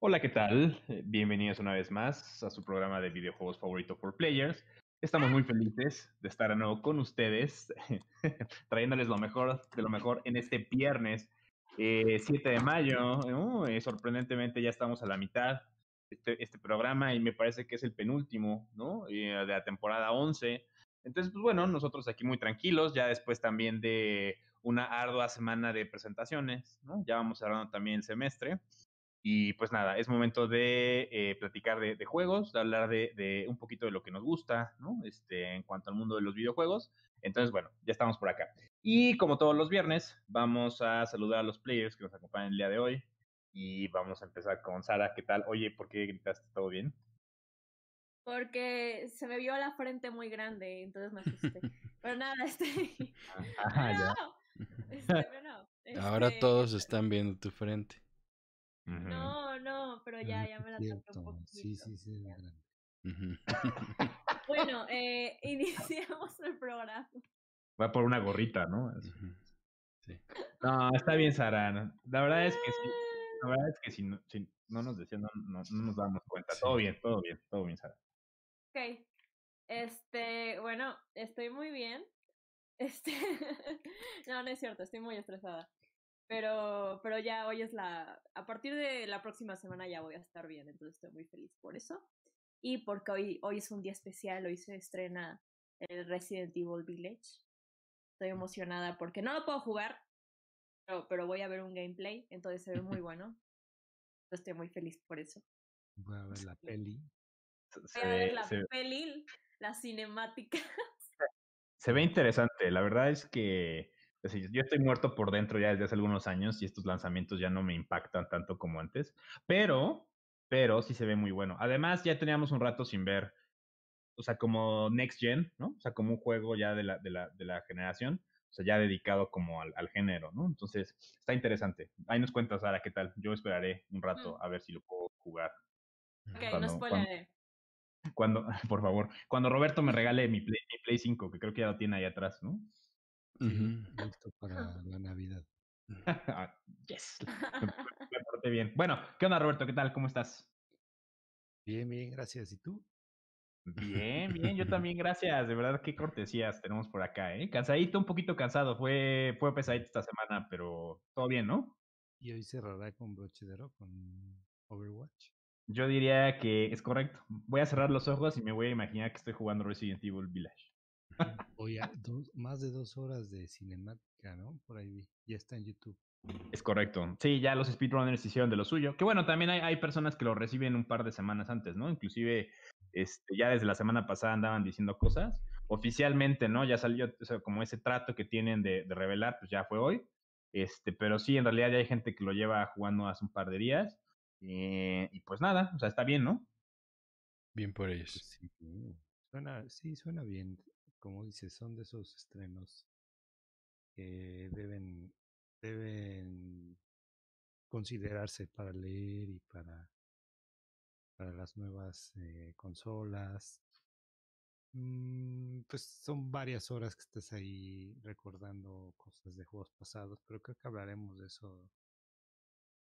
Hola, ¿qué tal? Eh, Bienvenidos una vez más a su programa de videojuegos favorito for players. Estamos muy felices de estar de nuevo con ustedes, trayéndoles lo mejor de lo mejor en este viernes eh, 7 de mayo. Uh, sorprendentemente ya estamos a la mitad de este, este programa y me parece que es el penúltimo, ¿no? Eh, de la temporada 11. Entonces, pues bueno, nosotros aquí muy tranquilos, ya después también de una ardua semana de presentaciones, ¿no? Ya vamos cerrando también el semestre. Y pues nada, es momento de eh, platicar de, de, juegos, de hablar de, de, un poquito de lo que nos gusta, ¿no? Este, en cuanto al mundo de los videojuegos. Entonces, bueno, ya estamos por acá. Y como todos los viernes, vamos a saludar a los players que nos acompañan el día de hoy. Y vamos a empezar con Sara. ¿Qué tal? Oye, ¿por qué gritaste? ¿Todo bien? Porque se me vio la frente muy grande, entonces me asusté. pero nada, este. Ah, ya. no, este, pero no, este... Ahora todos están viendo tu frente. No, no, pero ya, ya me la toqué un poquito. Sí, sí, sí, la grande. Bueno, eh, iniciamos el programa. Va por una gorrita, ¿no? Sí. No, está bien, Sara. La verdad es que sí. La verdad es que si no, si no nos decían, no, no, no, nos damos cuenta. Sí. Todo bien, todo bien, todo bien, Sara. Ok. Este, bueno, estoy muy bien. Este, no, no es cierto, estoy muy estresada. Pero, pero ya hoy es la, a partir de la próxima semana ya voy a estar bien, entonces estoy muy feliz por eso. Y porque hoy, hoy es un día especial, hoy se estrena el Resident Evil Village. Estoy emocionada porque no lo puedo jugar, pero, pero voy a ver un gameplay, entonces se ve muy bueno. Estoy muy feliz por eso. Voy a ver la peli. Voy a ver la se, peli, la cinemática. Se ve interesante, la verdad es que es decir, yo estoy muerto por dentro ya desde hace algunos años y estos lanzamientos ya no me impactan tanto como antes, pero, pero sí se ve muy bueno. Además, ya teníamos un rato sin ver, o sea, como Next Gen, ¿no? O sea, como un juego ya de la, de la, de la generación, o sea, ya dedicado como al, al, género, ¿no? Entonces, está interesante. Ahí nos cuentas, Sara, ¿qué tal? Yo esperaré un rato mm. a ver si lo puedo jugar. Ok, cuando, no spoileré. Cuando, cuando, por favor, cuando Roberto me regale mi Play, mi Play 5, que creo que ya lo tiene ahí atrás, ¿no? Listo para la Navidad. yes. Me porté bien. Bueno, ¿qué onda, Roberto? ¿Qué tal? ¿Cómo estás? Bien, bien, gracias. ¿Y tú? Bien, bien, yo también, gracias. De verdad, qué cortesías tenemos por acá, ¿eh? Cansadito, un poquito cansado. Fue, fue pesadito esta semana, pero todo bien, ¿no? Y hoy cerrará con broche de oro, con Overwatch. Yo diría que es correcto. Voy a cerrar los ojos y me voy a imaginar que estoy jugando Resident Evil Village. Oye, dos, más de dos horas de cinemática, ¿no? Por ahí vi. Ya está en YouTube. Es correcto. Sí, ya los speedrunners hicieron de lo suyo. Que bueno, también hay, hay personas que lo reciben un par de semanas antes, ¿no? Inclusive este, ya desde la semana pasada andaban diciendo cosas. Oficialmente, ¿no? Ya salió o sea, como ese trato que tienen de, de, revelar, pues ya fue hoy. Este, pero sí, en realidad ya hay gente que lo lleva jugando hace un par de días. Eh, y pues nada, o sea, está bien, ¿no? Bien por ellos. Sí, suena, sí, suena bien como dices, son de esos estrenos que deben, deben considerarse para leer y para, para las nuevas eh, consolas. Mm, pues son varias horas que estás ahí recordando cosas de juegos pasados, pero creo que hablaremos de eso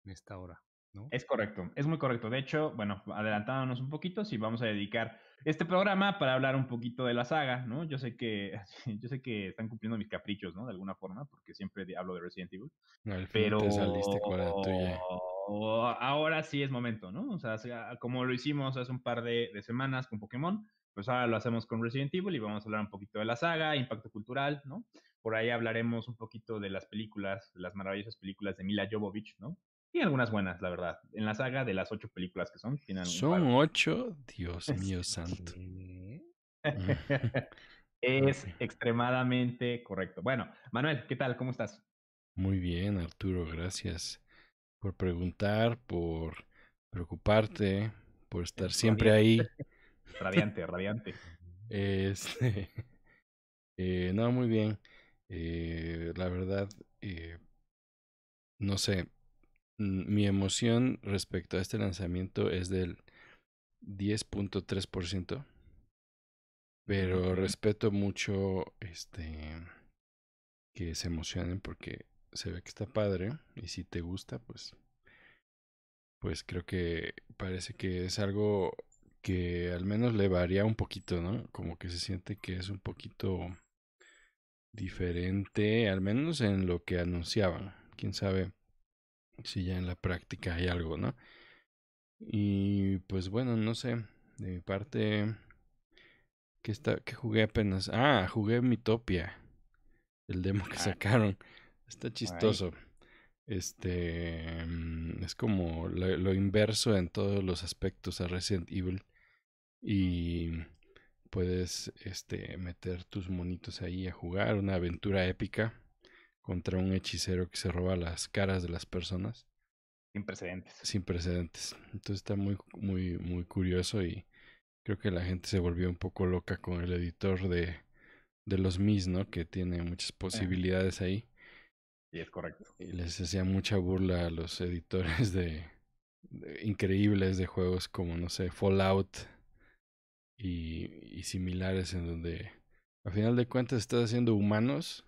en esta hora. ¿No? Es correcto, es muy correcto. De hecho, bueno, adelantándonos un poquito, sí vamos a dedicar este programa para hablar un poquito de la saga, ¿no? Yo sé que yo sé que están cumpliendo mis caprichos, ¿no? De alguna forma, porque siempre hablo de Resident Evil. Al pero te saliste con la tuya. ahora sí es momento, ¿no? O sea, como lo hicimos hace un par de, de semanas con Pokémon, pues ahora lo hacemos con Resident Evil y vamos a hablar un poquito de la saga, impacto cultural, ¿no? Por ahí hablaremos un poquito de las películas, de las maravillosas películas de Mila Jovovich, ¿no? Y algunas buenas, la verdad. En la saga de las ocho películas que son. Tienen son ocho, Dios mío santo. es extremadamente correcto. Bueno, Manuel, ¿qué tal? ¿Cómo estás? Muy bien, Arturo, gracias por preguntar, por preocuparte, por estar siempre ahí. Radiante, radiante. Este, eh, no, muy bien. Eh, la verdad, eh, no sé, mi emoción respecto a este lanzamiento es del 10.3%. Pero respeto mucho este que se emocionen porque se ve que está padre y si te gusta, pues pues creo que parece que es algo que al menos le varía un poquito, ¿no? Como que se siente que es un poquito diferente, al menos en lo que anunciaban. Quién sabe si ya en la práctica hay algo, ¿no? Y pues bueno, no sé, de mi parte, ¿qué, está, qué jugué apenas? Ah, jugué Mitopia, el demo que Ah. sacaron. Está chistoso. Este mm, es como lo, lo inverso en todos los aspectos a Resident Evil. Y puedes este, meter tus monitos ahí a jugar una aventura épica contra un hechicero que se roba las caras de las personas Sin precedentes. sin precedentes. Entonces está muy, muy, muy curioso y creo que la gente se volvió un poco loca con el editor de, de los Mis, ¿no? Que tiene muchas posibilidades ahí. Sí, es correcto. Y les hacía mucha burla a los editores de, de- increíbles de juegos como, no sé, Fallout y, y similares en donde a final de cuentas estás haciendo humanos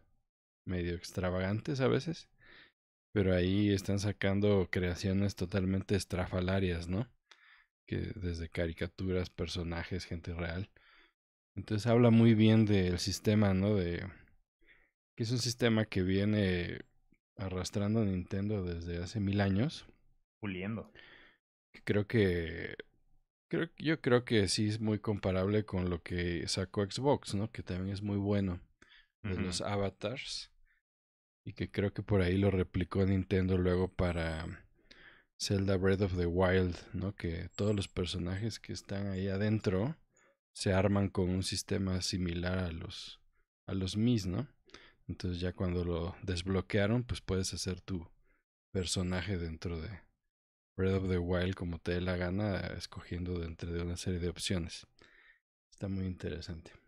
medio extravagantes a veces, pero ahí están sacando creaciones totalmente estrafalarias, ¿no? Que desde caricaturas, personajes, gente real. Entonces habla muy bien del sistema, ¿no? De que es un sistema que viene arrastrando Nintendo desde hace mil años. Puliendo. Creo que creo, yo creo que sí es muy comparable con lo que sacó Xbox, ¿no? Que también es muy bueno de los avatars y que creo que por ahí lo replicó Nintendo luego para Zelda Breath of the Wild, ¿no? Que todos los personajes que están ahí adentro se arman con un sistema similar a los a los Mis, ¿no? Entonces ya cuando lo desbloquearon, pues puedes hacer tu personaje dentro de Breath of the Wild como te dé la gana, escogiendo dentro de una serie de opciones. Está muy interesante.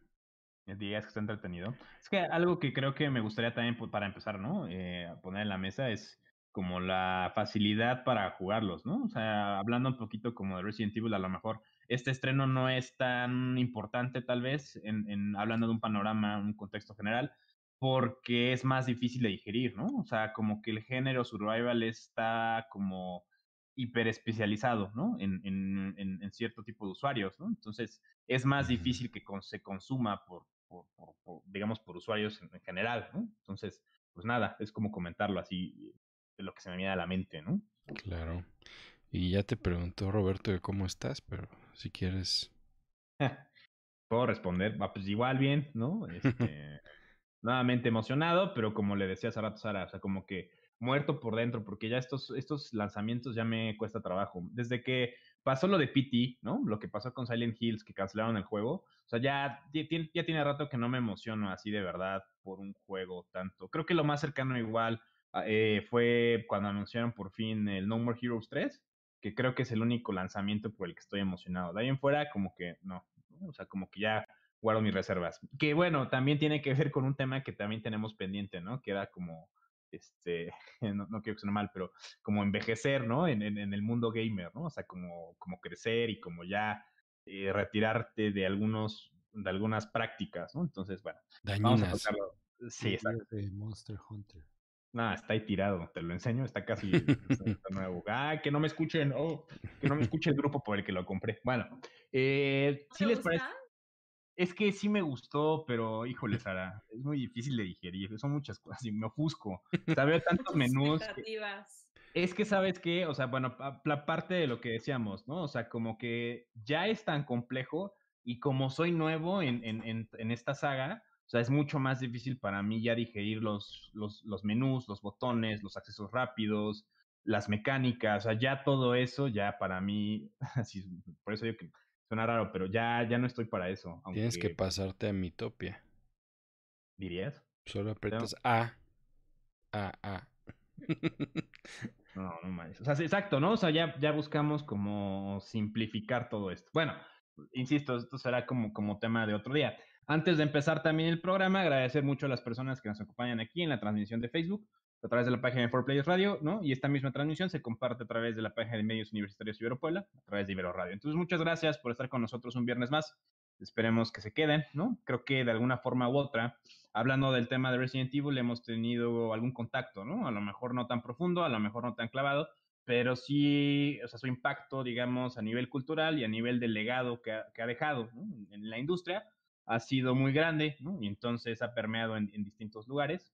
Digas que está entretenido. Es que algo que creo que me gustaría también pu- para empezar, ¿no? Eh, a poner en la mesa es como la facilidad para jugarlos, ¿no? O sea, hablando un poquito como de Resident Evil, a lo mejor este estreno no es tan importante tal vez, en, en hablando de un panorama, un contexto general, porque es más difícil de digerir, ¿no? O sea, como que el género survival está como hiper especializado, ¿no? En, en, en, cierto tipo de usuarios, ¿no? Entonces, es más difícil que con- se consuma por, por, por- por, digamos, por usuarios en, en general, ¿no? Entonces, pues nada, es como comentarlo así, de lo que se me viene a la mente, ¿no? Claro. Y ya te preguntó Roberto de cómo estás, pero si quieres. Puedo responder, va, pues igual bien, ¿no? Este, nuevamente emocionado, pero como le decía hace rato Sara, o sea, como que muerto por dentro, porque ya estos, estos lanzamientos ya me cuesta trabajo. Desde que pasó lo de PT, ¿no? Lo que pasó con Silent Hills, que cancelaron el juego, o sea, ya, ya tiene rato que no me emociono así de verdad por un juego tanto. Creo que lo más cercano igual ah, eh, fue cuando anunciaron por fin el No More Heroes 3, que creo que es el único lanzamiento por el que estoy emocionado. De ahí en fuera, como que no, ¿no? o sea, como que ya guardo mis reservas. Que bueno, también tiene que ver con un tema que también tenemos pendiente, ¿no? Que era como, este, no, no quiero que suene mal, pero como envejecer, ¿no? En, en, en el mundo gamer, ¿no? O sea, como, como crecer y como ya eh, retirarte de algunos, de algunas prácticas, ¿no? Entonces, bueno, vamos a Dañinas. tocarlo. Sí, días de Monster Hunter. No, está ahí tirado, te lo enseño, está casi está, está nuevo. Ah, que no me escuchen, oh, que no me escuche el grupo por el que lo compré. Bueno, eh, ¿No ¿sí te les parece? Es que sí me gustó, pero híjole, Sara, es muy difícil de digerir, son muchas cosas y me ofusco. Veo tantos menús. que- es que, ¿sabes qué? O sea, bueno, pa- la parte de lo que decíamos, ¿no? O sea, como que ya es tan complejo y como soy nuevo en, en, en, en esta saga, o sea, es mucho más difícil para mí ya digerir los, los, los menús, los botones, los accesos rápidos, las mecánicas, o sea, ya todo eso, ya para mí, así, por eso digo que suena raro, pero ya, ya no estoy para eso. Aunque, Tienes que pasarte a Mitopia. ¿Dirías? Solo aprietas A. A, A. No, no manches. O sea, sí, exacto, ¿no? O sea, ya, ya buscamos como simplificar todo esto. Bueno, insisto, esto será como, como tema de otro día. Antes de empezar también el programa, agradecer mucho a las personas que nos acompañan aquí en la transmisión de Facebook, a través de la página de 4Players Radio, ¿no? Y esta misma transmisión se comparte a través de la página de Medios Universitarios Ibero Puebla, a través de Ibero Radio. Entonces, muchas gracias por estar con nosotros un viernes más. Esperemos que se queden, ¿no? Creo que de alguna forma u otra, hablando del tema de Resident Evil, hemos tenido algún contacto, ¿no? A lo mejor no tan profundo, a lo mejor no tan clavado, pero sí, o sea, su impacto, digamos, a nivel cultural y a nivel del legado que ha, que ha dejado en la industria ha sido muy grande, ¿no? Y entonces ha permeado en, en, distintos lugares.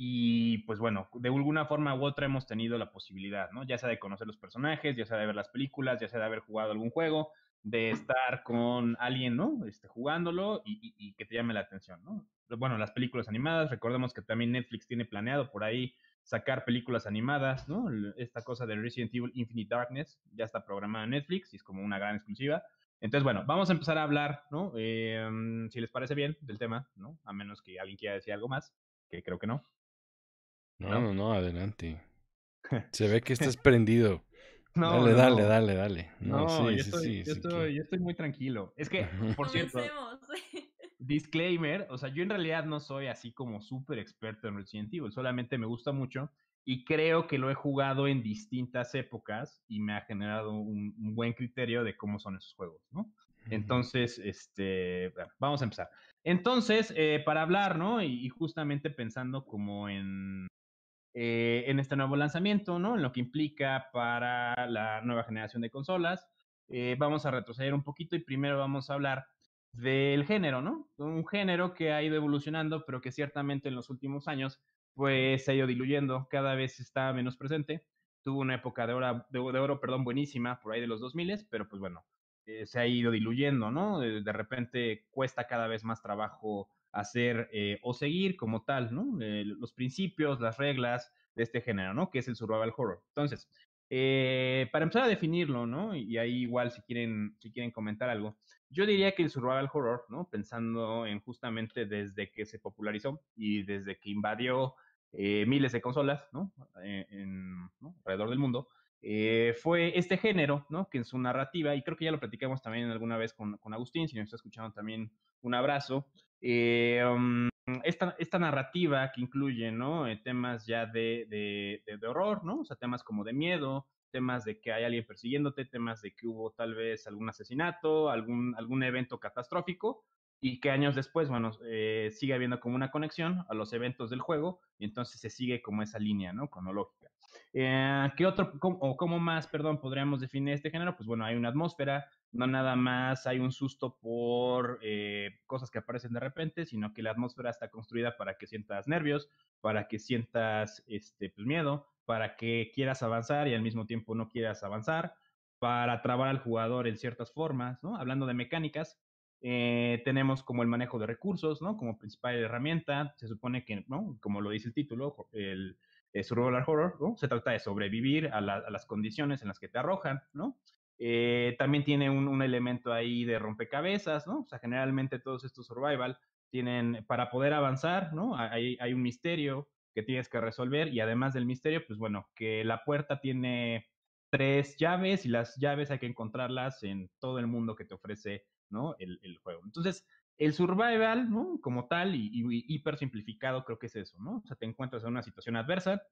Y pues bueno, de alguna forma u otra hemos tenido la posibilidad, ¿no? Ya sea de conocer los personajes, ya sea de ver las películas, ya sea de haber jugado algún juego, de estar con alguien, ¿no? Este, jugándolo y, que te llame la atención, ¿no? Bueno, las películas animadas, recordemos que también Netflix tiene planeado por ahí sacar películas animadas, ¿no? Esta cosa de Resident Evil Infinite Darkness ya está programada en Netflix y es como una gran exclusiva. Entonces, bueno, vamos a empezar a hablar, ¿no? Eh, si les parece bien del tema, ¿no? A menos que alguien quiera decir algo más, que creo que no. No, no, no, no adelante. Se ve que estás prendido. No, dale, no, dale, dale, dale. No, sí, yo, estoy, sí, yo, estoy, que... yo, estoy, muy tranquilo. Es que, por cierto, disclaimer, o sea, yo en realidad no soy así como súper experto en Resident Evil, solamente me gusta mucho y creo que lo he jugado en distintas épocas y me ha generado un, un buen criterio de cómo son esos juegos, ¿no? Entonces, este, bueno, vamos a empezar. Entonces, eh, para hablar, ¿no? Y, y, justamente pensando como en, eh, en este nuevo lanzamiento, ¿no? En lo que implica para la nueva generación de consolas, eh, vamos a retroceder un poquito y primero vamos a hablar del género, ¿no? Un género que ha ido evolucionando, pero que ciertamente en los últimos años pues se ha ido diluyendo, cada vez está menos presente. Tuvo una época de oro, de, de oro perdón, buenísima por ahí de los 2000, pero pues bueno, eh, se ha ido diluyendo, ¿no? De, de, repente cuesta cada vez más trabajo hacer eh, o seguir como tal, ¿no? Eh, los principios, las reglas de este género, ¿no? Que es el survival horror. Entonces, eh, para empezar a definirlo. Y ahí igual si quieren, si quieren comentar algo, yo diría que el survival horror, ¿no? Pensando en justamente desde que se popularizó y desde que invadió miles de consolas, ¿no? En, alrededor del mundo, fue este género, ¿no? Que en su narrativa, y creo que ya lo platicamos también alguna vez con, con Agustín, si nos está escuchando también, un abrazo. Eh, um, esta, esta, narrativa que incluye, ¿no? Eh, temas ya de, de, de, de, horror, ¿no? O sea, temas como de miedo, temas de que hay alguien persiguiéndote, temas de que hubo tal vez algún asesinato, algún, algún evento catastrófico, y que años después, bueno, eh, sigue habiendo como una conexión a los eventos del juego, y entonces se sigue como esa línea, ¿no? Cronológica. Eh, ¿Qué otro, o cómo más, perdón, podríamos definir este género? Pues bueno, hay una atmósfera, no nada más hay un susto por eh, cosas que aparecen de repente, sino que la atmósfera está construida para que sientas nervios, para que sientas este, pues, miedo, para que quieras avanzar y al mismo tiempo no quieras avanzar, para trabar al jugador en ciertas formas, ¿no? Hablando de mecánicas, eh, tenemos como el manejo de recursos, ¿no? Como principal herramienta, se supone que, ¿no? Como lo dice el título, el, el survival horror, ¿no? Se trata de sobrevivir a, la, las condiciones en las que te arrojan, ¿no? Eh, también tiene un, un, elemento ahí de rompecabezas, ¿no? O sea, generalmente todos estos survival tienen, para poder avanzar, ¿no? Hay, hay un misterio que tienes que resolver y además del misterio, pues bueno, que la puerta tiene tres llaves y las llaves hay que encontrarlas en todo el mundo que te ofrece, ¿no? El, el juego. Entonces, el survival, ¿no? Como tal, y, y, hiper simplificado, creo que es eso, ¿no? O sea, te encuentras en una situación adversa,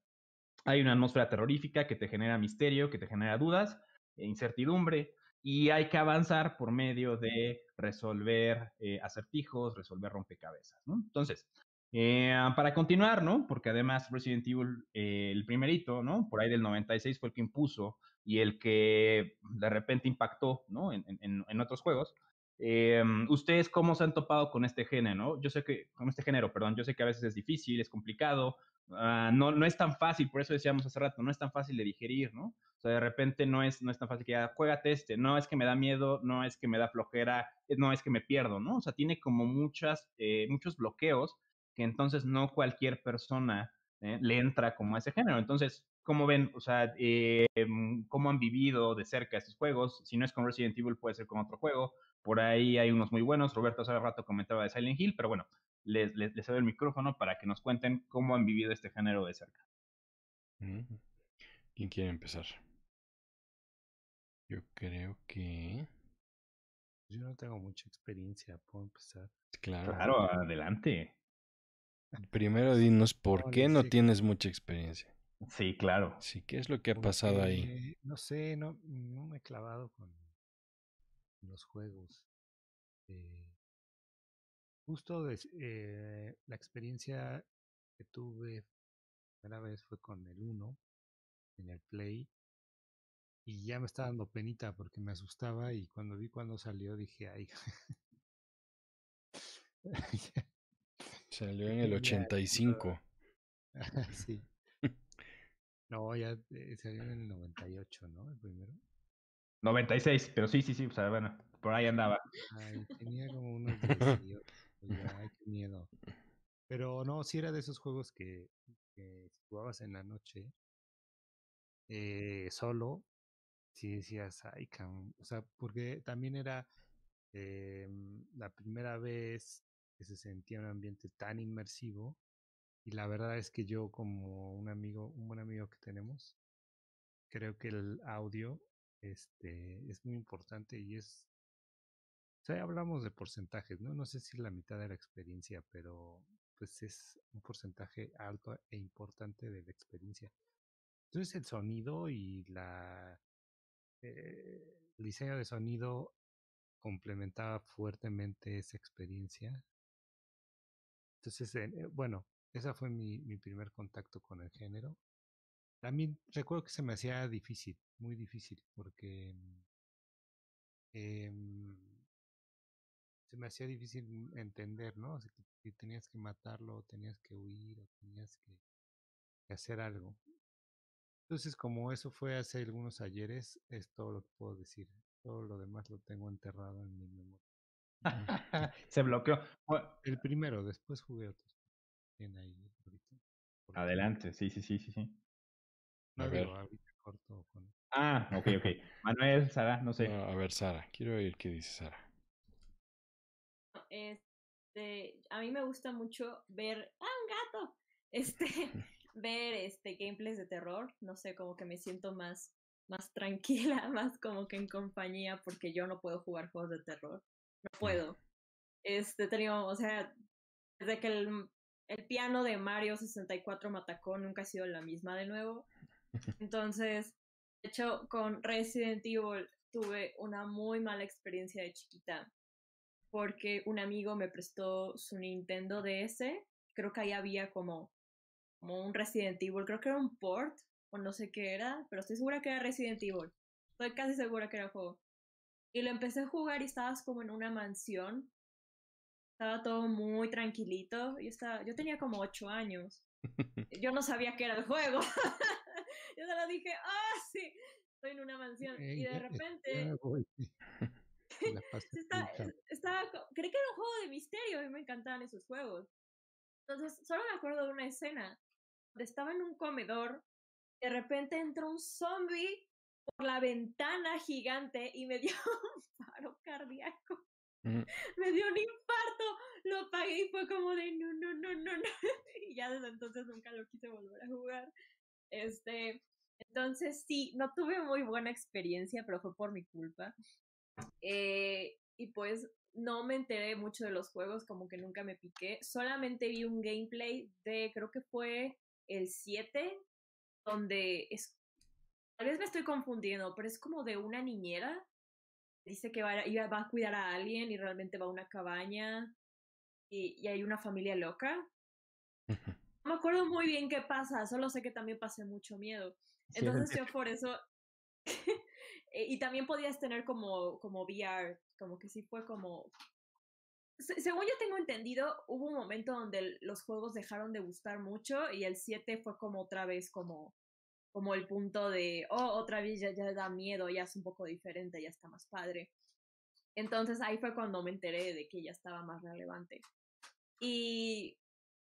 hay una atmósfera terrorífica que te genera misterio, que te genera dudas, e incertidumbre, y hay que avanzar por medio de resolver eh, acertijos, resolver rompecabezas, ¿no? Entonces, eh, para continuar, ¿no? Porque además Resident Evil, eh, el primerito, ¿no? Por ahí del 96 fue el que impuso y el que de repente impactó, ¿no? En, en, en otros juegos. Eh, ¿Ustedes cómo se han topado con este género? Yo sé que, con este género, perdón, yo sé que a veces es difícil, es complicado, uh, no, no es tan fácil, por eso decíamos hace rato, no es tan fácil de digerir, ¿no? O sea, de repente no es, no es tan fácil que ya, juégate este, no es que me da miedo, no es que me da flojera, no es que me pierdo, ¿no? O sea, tiene como muchas, eh, muchos bloqueos que entonces no cualquier persona eh, le entra como a ese género. Entonces, ¿cómo ven? O sea, eh, ¿cómo han vivido de cerca estos juegos? Si no es con Resident Evil, puede ser con otro juego. Por ahí hay unos muy buenos. Roberto hace rato comentaba de Silent Hill, pero bueno, les, les, les doy el micrófono para que nos cuenten cómo han vivido este género de cerca. ¿Quién quiere empezar? Yo creo que... Yo no tengo mucha experiencia, puedo empezar. Claro. Claro, adelante. Primero dinos por no, qué no sé. tienes mucha experiencia. Sí, claro. Sí, ¿qué es lo que ha Porque, pasado ahí? No sé, no, no me he clavado con los juegos. Eh, justo eh, la experiencia que tuve primera vez fue con el 1 en el Play y ya me estaba dando penita porque me asustaba y cuando vi cuando salió dije, ay. Salió en el 85. sí. No, ya eh, salió en el 98, ¿no? El primero. 96, pero sí, sí, sí, o sea, bueno, por ahí andaba. Ay, tenía como unos 18. Ya, ay, qué miedo. Pero no, sí era de esos juegos que, si jugabas en la noche, eh, solo, sí decías, ay, cabrón. O sea, porque también era eh, la primera vez que se sentía un ambiente tan inmersivo. Y la verdad es que yo, como un amigo, un buen amigo que tenemos, creo que el audio este, es muy importante y es. O sea, hablamos de porcentajes, ¿no? No sé si la mitad de la experiencia, pero pues es un porcentaje alto e importante de la experiencia. Entonces el sonido y la eh, el diseño de sonido complementaba fuertemente esa experiencia. Entonces, eh, bueno, ese fue mi, mi primer contacto con el género. También recuerdo que se me hacía difícil, muy difícil, porque eh, se me hacía difícil entender, ¿no? O sea, que, tenías que matarlo, tenías que huir, o tenías que, que, hacer algo. Entonces, como eso fue hace algunos ayeres, es todo lo que puedo decir. Todo lo demás lo tengo enterrado en mi memoria. se bloqueó. El primero, después jugué otros. Bien ahí, ahorita. Adelante, sí, sí, sí, sí, sí. No, a ver. ahorita corto con... Ah, ok, ok. Manuel, Sara, no sé. a ver, Sara, quiero oír qué dice Sara. Este, a mí me gusta mucho ver. ¡Ah, un gato! Este, ver este gameplays de terror. No sé, como que me siento más, más tranquila, más como que en compañía, porque yo no puedo jugar juegos de terror. No mm. puedo. Este, tenía, o sea, desde que el, el piano de Mario 64 me atacó, nunca ha sido la misma de nuevo. Entonces, de hecho, con Resident Evil tuve una muy mala experiencia de chiquita porque un amigo me prestó su Nintendo DS. Creo que ahí había como, como un Resident Evil, creo que era un port o no sé qué era, pero estoy segura que era Resident Evil. Estoy casi segura que era el juego. Y lo empecé a jugar y estabas como en una mansión. Estaba todo muy tranquilito. Y estaba, yo tenía como ocho años. Yo no sabía qué era el juego. yo solo dije, ah, sí, estoy en una mansión. Y de repente estaba, creí que era un juego de misterio y me encantaban esos juegos. Entonces, solo me acuerdo de una escena donde estaba en un comedor, de repente entró un zombie por la ventana gigante y me dio un paro cardíaco. Mm. Me dio un infarto, lo apagué y fue como de no, no, no, no, no. Y ya desde entonces nunca lo quise volver a jugar. Este, entonces sí, no tuve muy buena experiencia, pero fue por mi culpa. Eh, y pues no me enteré mucho de los juegos, como que nunca me piqué. Solamente vi un gameplay de, creo que fue el 7, donde es... Tal vez me estoy confundiendo, pero es como de una niñera. Dice que va, a, cuidar a alguien y realmente va a una cabaña y hay una familia loca. Me acuerdo muy bien qué pasa, solo sé que también pasé mucho miedo. Entonces yo por eso Eh, y también podías tener como, como VR, como que sí fue como... según yo tengo entendido, hubo un momento donde los juegos dejaron de gustar mucho y el 7 fue como otra vez como, como el punto de, oh, otra vez ya, ya da miedo, ya es un poco diferente, ya está más padre. Entonces ahí fue cuando me enteré de que ya estaba más relevante. Y,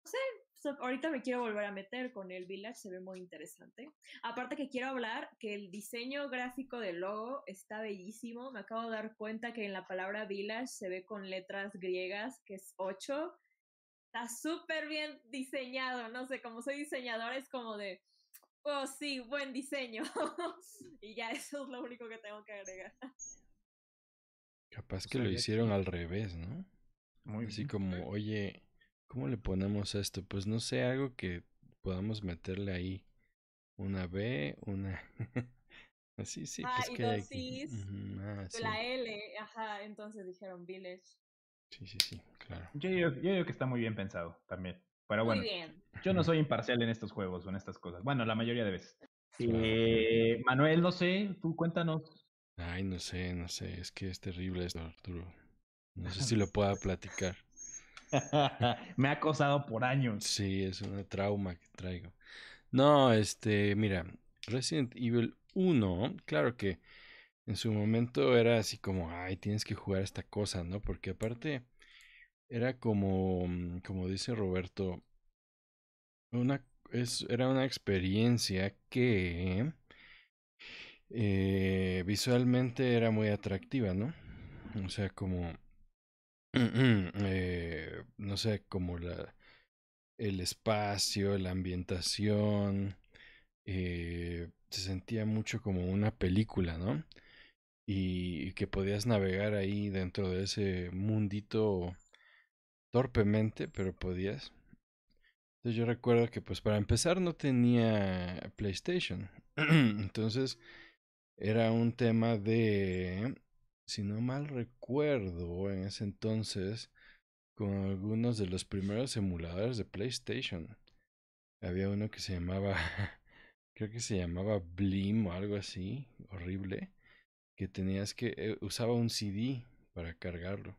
no sé, ahorita me quiero volver a meter con el Village, se ve muy interesante. Aparte que quiero hablar que el diseño gráfico del logo está bellísimo. Me acabo de dar cuenta que en la palabra Village se ve con letras griegas, que es 8. Está súper bien diseñado, no sé, como soy diseñadora es como de, oh sí, buen diseño. y ya eso es lo único que tengo que agregar. Capaz que lo hicieron al revés, ¿no? Muy Así como, oye, ¿Cómo le ponemos esto? Pues no sé, algo que podamos meterle ahí. Una B, una... Así, sí. Ah, pues y dos Cs, ah, la L, ajá, entonces dijeron Village. Sí, sí, sí, claro. Yo digo, que está muy bien pensado también. Pero bueno, muy bien. yo no soy imparcial en estos juegos o en estas cosas. Bueno, la mayoría de veces. Eh, Manuel, no sé, tú cuéntanos. Ay, no sé, no sé, es que es terrible esto, Arturo. No sé si lo pueda platicar. Me ha acosado por años. Sí, es una trauma que traigo. No, este, mira, Resident Evil 1, claro que en su momento era así como, ay, tienes que jugar esta cosa, ¿no? Porque aparte era como, mm, como dice Roberto, una, es, era una experiencia que eh, visualmente era muy atractiva, ¿no? O sea, como, eh, no sé, como la, el espacio, la ambientación, eh, se sentía mucho como una película, ¿no? Y que podías navegar ahí dentro de ese mundito torpemente, pero podías. Entonces yo recuerdo que pues para empezar no tenía PlayStation. Entonces era un tema de, si no mal recuerdo, en ese entonces, con algunos de los primeros emuladores de PlayStation. Había uno que se llamaba, creo que se llamaba Blim o algo así, horrible, que tenías que, eh, usaba un CD para cargarlo.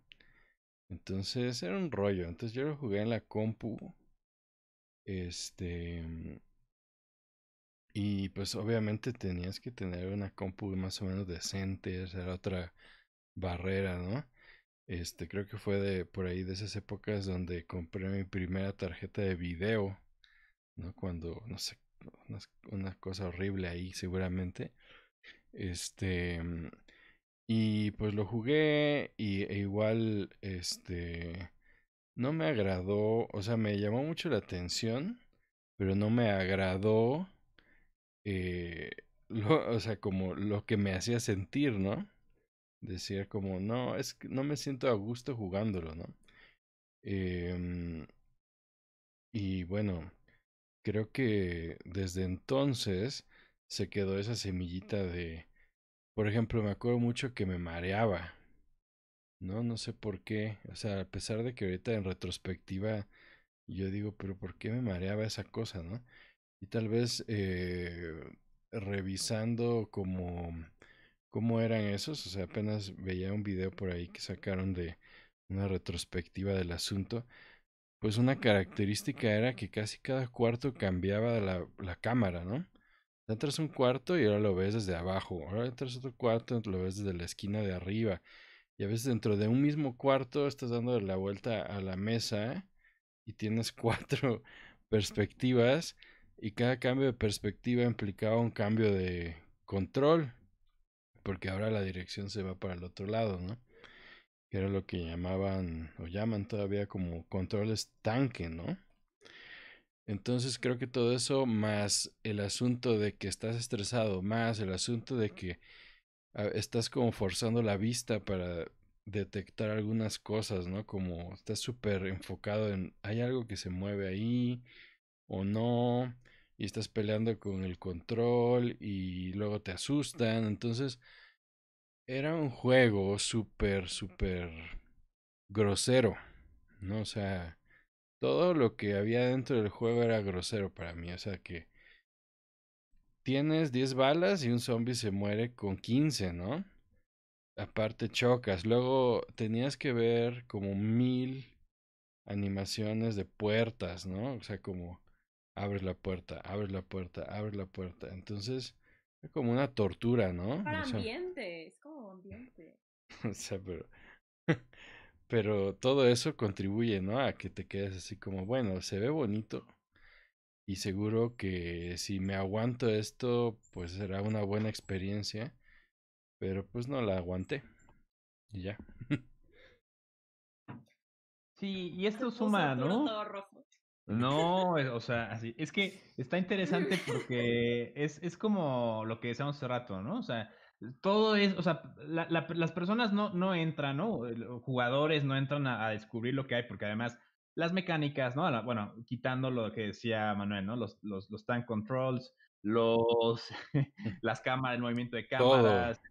Entonces era un rollo. Entonces yo lo jugué en la compu. Este. Y pues obviamente tenías que tener una compu más o menos decente, esa era otra barrera, ¿no? Este, creo que fue de por ahí de esas épocas donde compré mi primera tarjeta de video, ¿no? Cuando, no sé, una, cosa horrible ahí seguramente. Este, y pues lo jugué y e igual, este, no me agradó, o sea, me llamó mucho la atención, pero no me agradó eh, lo, o sea, como lo que me hacía sentir, ¿no? Decía como, no, es que no me siento a gusto jugándolo, ¿no? Eh, y bueno, creo que desde entonces se quedó esa semillita de, por ejemplo, me acuerdo mucho que me mareaba, ¿no? No sé por qué, o sea, a pesar de que ahorita en retrospectiva yo digo, pero ¿por qué me mareaba esa cosa, no? Y tal vez eh, revisando como cómo eran esos, o sea, apenas veía un video por ahí que sacaron de una retrospectiva del asunto, pues una característica era que casi cada cuarto cambiaba la, la cámara, ¿no? Entras un cuarto y ahora lo ves desde abajo, ahora entras otro cuarto y lo ves desde la esquina de arriba, y a veces dentro de un mismo cuarto estás dando la vuelta a la mesa y tienes cuatro perspectivas y cada cambio de perspectiva implicaba un cambio de control, porque ahora la dirección se va para el otro lado, ¿no? Que era lo que llamaban o llaman todavía como controles tanque, ¿no? Entonces creo que todo eso, más el asunto de que estás estresado, más el asunto de que ah, estás como forzando la vista para detectar algunas cosas, ¿no? Como estás súper enfocado en, hay algo que se mueve ahí o no, y estás peleando con el control y luego te asustan. Entonces, era un juego súper, súper grosero, ¿no? O sea, todo lo que había dentro del juego era grosero para mí. O sea que tienes 10 balas y un zombie se muere con 15, ¿no? Aparte chocas. Luego tenías que ver como mil animaciones de puertas, ¿no? O sea, como abres la puerta, abres la puerta, abres la puerta. Entonces, es como una tortura, ¿no? Para ambiente, es como ambiente. o sea, pero. pero todo eso contribuye, ¿no? A que te quedes así como, bueno, se ve bonito. Y seguro que si me aguanto esto, pues será una buena experiencia. Pero pues no la aguanté. Y ya. Sí, y esto suma, ¿no? No, o sea, así. Es que está interesante porque es, es como lo que decíamos hace rato, ¿no? O sea, todo es, o sea, la, las personas no, no entran, ¿no? Jugadores no entran a, descubrir lo que hay, porque además las mecánicas, ¿no? Bueno, quitando lo que decía Manuel, ¿no? Los, los, los tank controls, los, las cámaras, el movimiento de cámaras,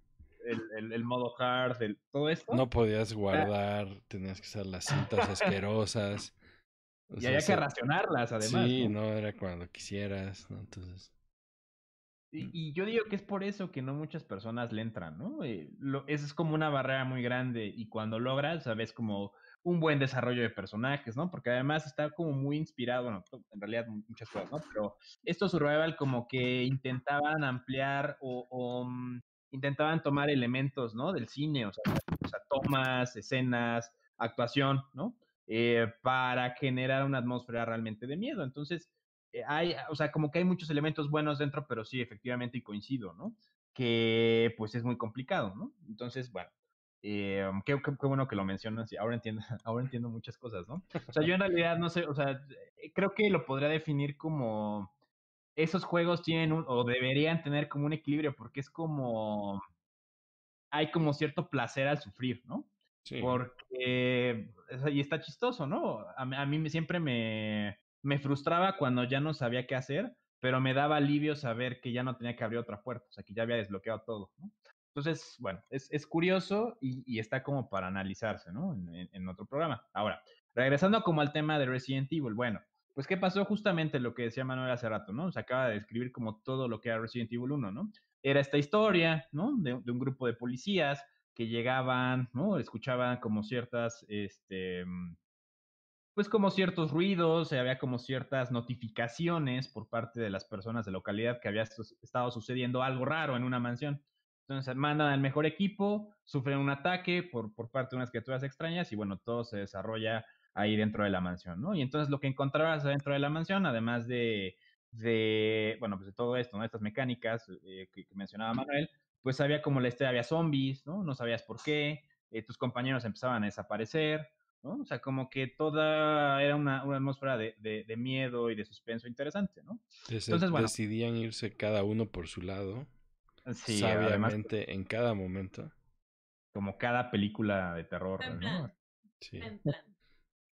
el, el, modo hard, todo esto. No podías guardar, tenías que usar las cintas asquerosas y había que racionarlas, además. Sí, ¿no? era cuando quisieras, ¿no? Entonces. Y, yo digo que es por eso que no muchas personas le entran, ¿no? Eh, lo, es como una barrera muy grande y cuando logras, sabes, como un buen desarrollo de personajes, ¿no? Porque además está como muy inspirado, bueno, en realidad muchas cosas, ¿no? Pero estos survival como que intentaban ampliar o, mm, intentaban tomar elementos, ¿no? Del cine, o sea, o sea tomas, escenas, actuación, ¿no? Eh, para generar una atmósfera realmente de miedo. Entonces, eh, hay, o sea, como que hay muchos elementos buenos dentro, pero sí, efectivamente, y coincido, ¿no? Que pues es muy complicado, ¿no? Entonces, bueno, eh, qué, bueno que lo mencionas y ahora entiendo, ahora entiendo muchas cosas, ¿no? O sea, yo en realidad no sé, o sea, creo que lo podría definir como esos juegos tienen un, o deberían tener como un equilibrio porque es como hay como cierto placer al sufrir, ¿no? Porque, y está chistoso, ¿no? A, mí siempre me, me frustraba cuando ya no sabía qué hacer, pero me daba alivio saber que ya no tenía que abrir otra puerta, o sea, que ya había desbloqueado todo, ¿no? Entonces, bueno, es, es curioso y, está como para analizarse, ¿no? En, en, otro programa. Ahora, regresando como al tema de Resident Evil, bueno, pues qué pasó justamente lo que decía Manuel hace rato, ¿no? Se acaba de describir como todo lo que era Resident Evil 1, ¿no? Era esta historia, ¿no? De, de un grupo de policías que llegaban, ¿no? Escuchaban como ciertas, este, mm, pues como ciertos ruidos, había como ciertas notificaciones por parte de las personas de localidad que había estado sucediendo algo raro en una mansión. Entonces mandan al mejor equipo, sufren un ataque por, por parte de unas criaturas extrañas y bueno, todo se desarrolla ahí dentro de la mansión, ¿no? Y entonces lo que encontrabas dentro de la mansión, además de, de bueno, pues de todo esto, ¿no? Estas mecánicas eh, que, mencionaba Manuel, pues había como la historia, había zombies, ¿no? No sabías por qué, eh, tus compañeros empezaban a desaparecer, ¿no? O sea, como que toda era una, una atmósfera de, de, miedo y de suspenso interesante, ¿no? Entonces, bueno, decidían irse cada uno por su lado, sí, sabiamente en cada momento. Como cada película de terror, ¿no? Sí.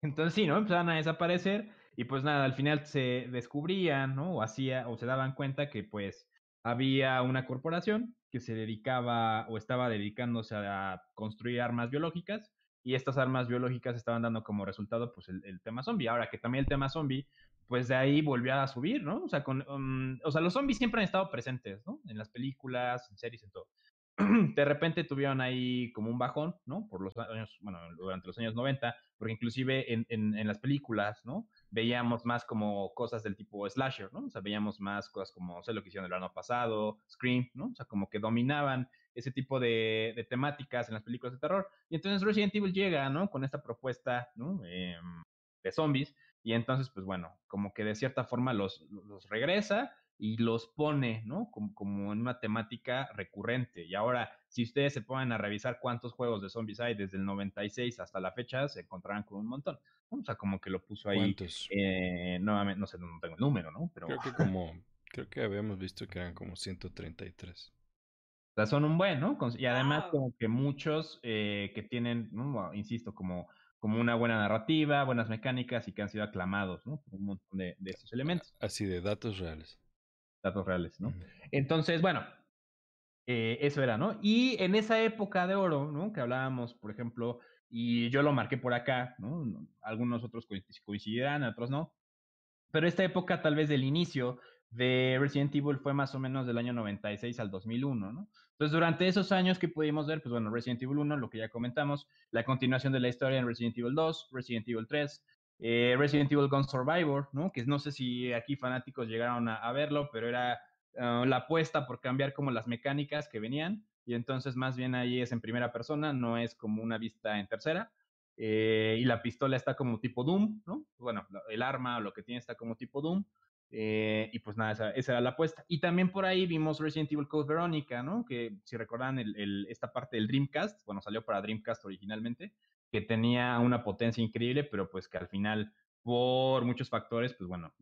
Entonces sí, ¿no? Empezaban a desaparecer y pues nada, al final se descubrían, ¿no? O hacía, o se daban cuenta que pues había una corporación que se dedicaba o estaba dedicándose a construir armas biológicas y estas armas biológicas estaban dando como resultado pues el, tema zombie. Ahora que también el tema zombie, pues de ahí volvió a subir, ¿no? O sea, con, um, o sea, los zombies siempre han estado presentes, ¿no? En las películas, en series, en todo. de repente tuvieron ahí como un bajón, ¿no? Por los años, bueno, durante los años 90, porque inclusive en, en, las películas, ¿no? veíamos más como cosas del tipo slasher, ¿no? O sea, veíamos más cosas como, sé lo que hicieron el año pasado, Scream, ¿no? O sea, como que dominaban ese tipo de, de, temáticas en las películas de terror. Y entonces Resident Evil llega, ¿no? Con esta propuesta, ¿no? Eh, de zombies. Y entonces, pues bueno, como que de cierta forma los, los regresa y los pone, ¿no? Como, como, en una temática recurrente. Y ahora, si ustedes se ponen a revisar cuántos juegos de zombies hay desde el 96 hasta la fecha, se encontrarán con un montón. O sea, como que lo puso ahí. Eh, nuevamente, no sé, no tengo el número, ¿no? Pero... Creo que como, creo que habíamos visto que eran como 133. O sea, son un buen, ¿no? Y además como que muchos eh, que tienen, insisto, como como una buena narrativa, buenas mecánicas y que han sido aclamados, ¿no? Por un montón de, de estos elementos. Así de datos reales datos reales, ¿no? Entonces, bueno, eh, eso era, ¿no? Y en esa época de oro, ¿no? Que hablábamos, por ejemplo, y yo lo marqué por acá, ¿no? Algunos otros coincidirán, otros no. Pero esta época tal vez del inicio de Resident Evil fue más o menos del año 96 al 2001, ¿no? Entonces, durante esos años que pudimos ver, pues bueno, Resident Evil 1, lo que ya comentamos, la continuación de la historia en Resident Evil 2, Resident Evil 3, eh, Resident Evil Gone Survivor, ¿no? Que no sé si aquí fanáticos llegaron a, verlo, pero era ah, la apuesta por cambiar como las mecánicas que venían. Y entonces más bien ahí es en primera persona, no es como una vista en tercera. Eh, y la pistola está como tipo Doom, ¿no? Bueno, el arma o lo que tiene está como tipo Doom. Eh, y pues nada, esa, era la apuesta. Y también por ahí vimos Resident Evil Code Veronica, ¿no? Que si recordan el, esta parte del Dreamcast, bueno, salió para Dreamcast originalmente, que tenía una potencia increíble, pero pues que al final, por muchos factores, pues bueno,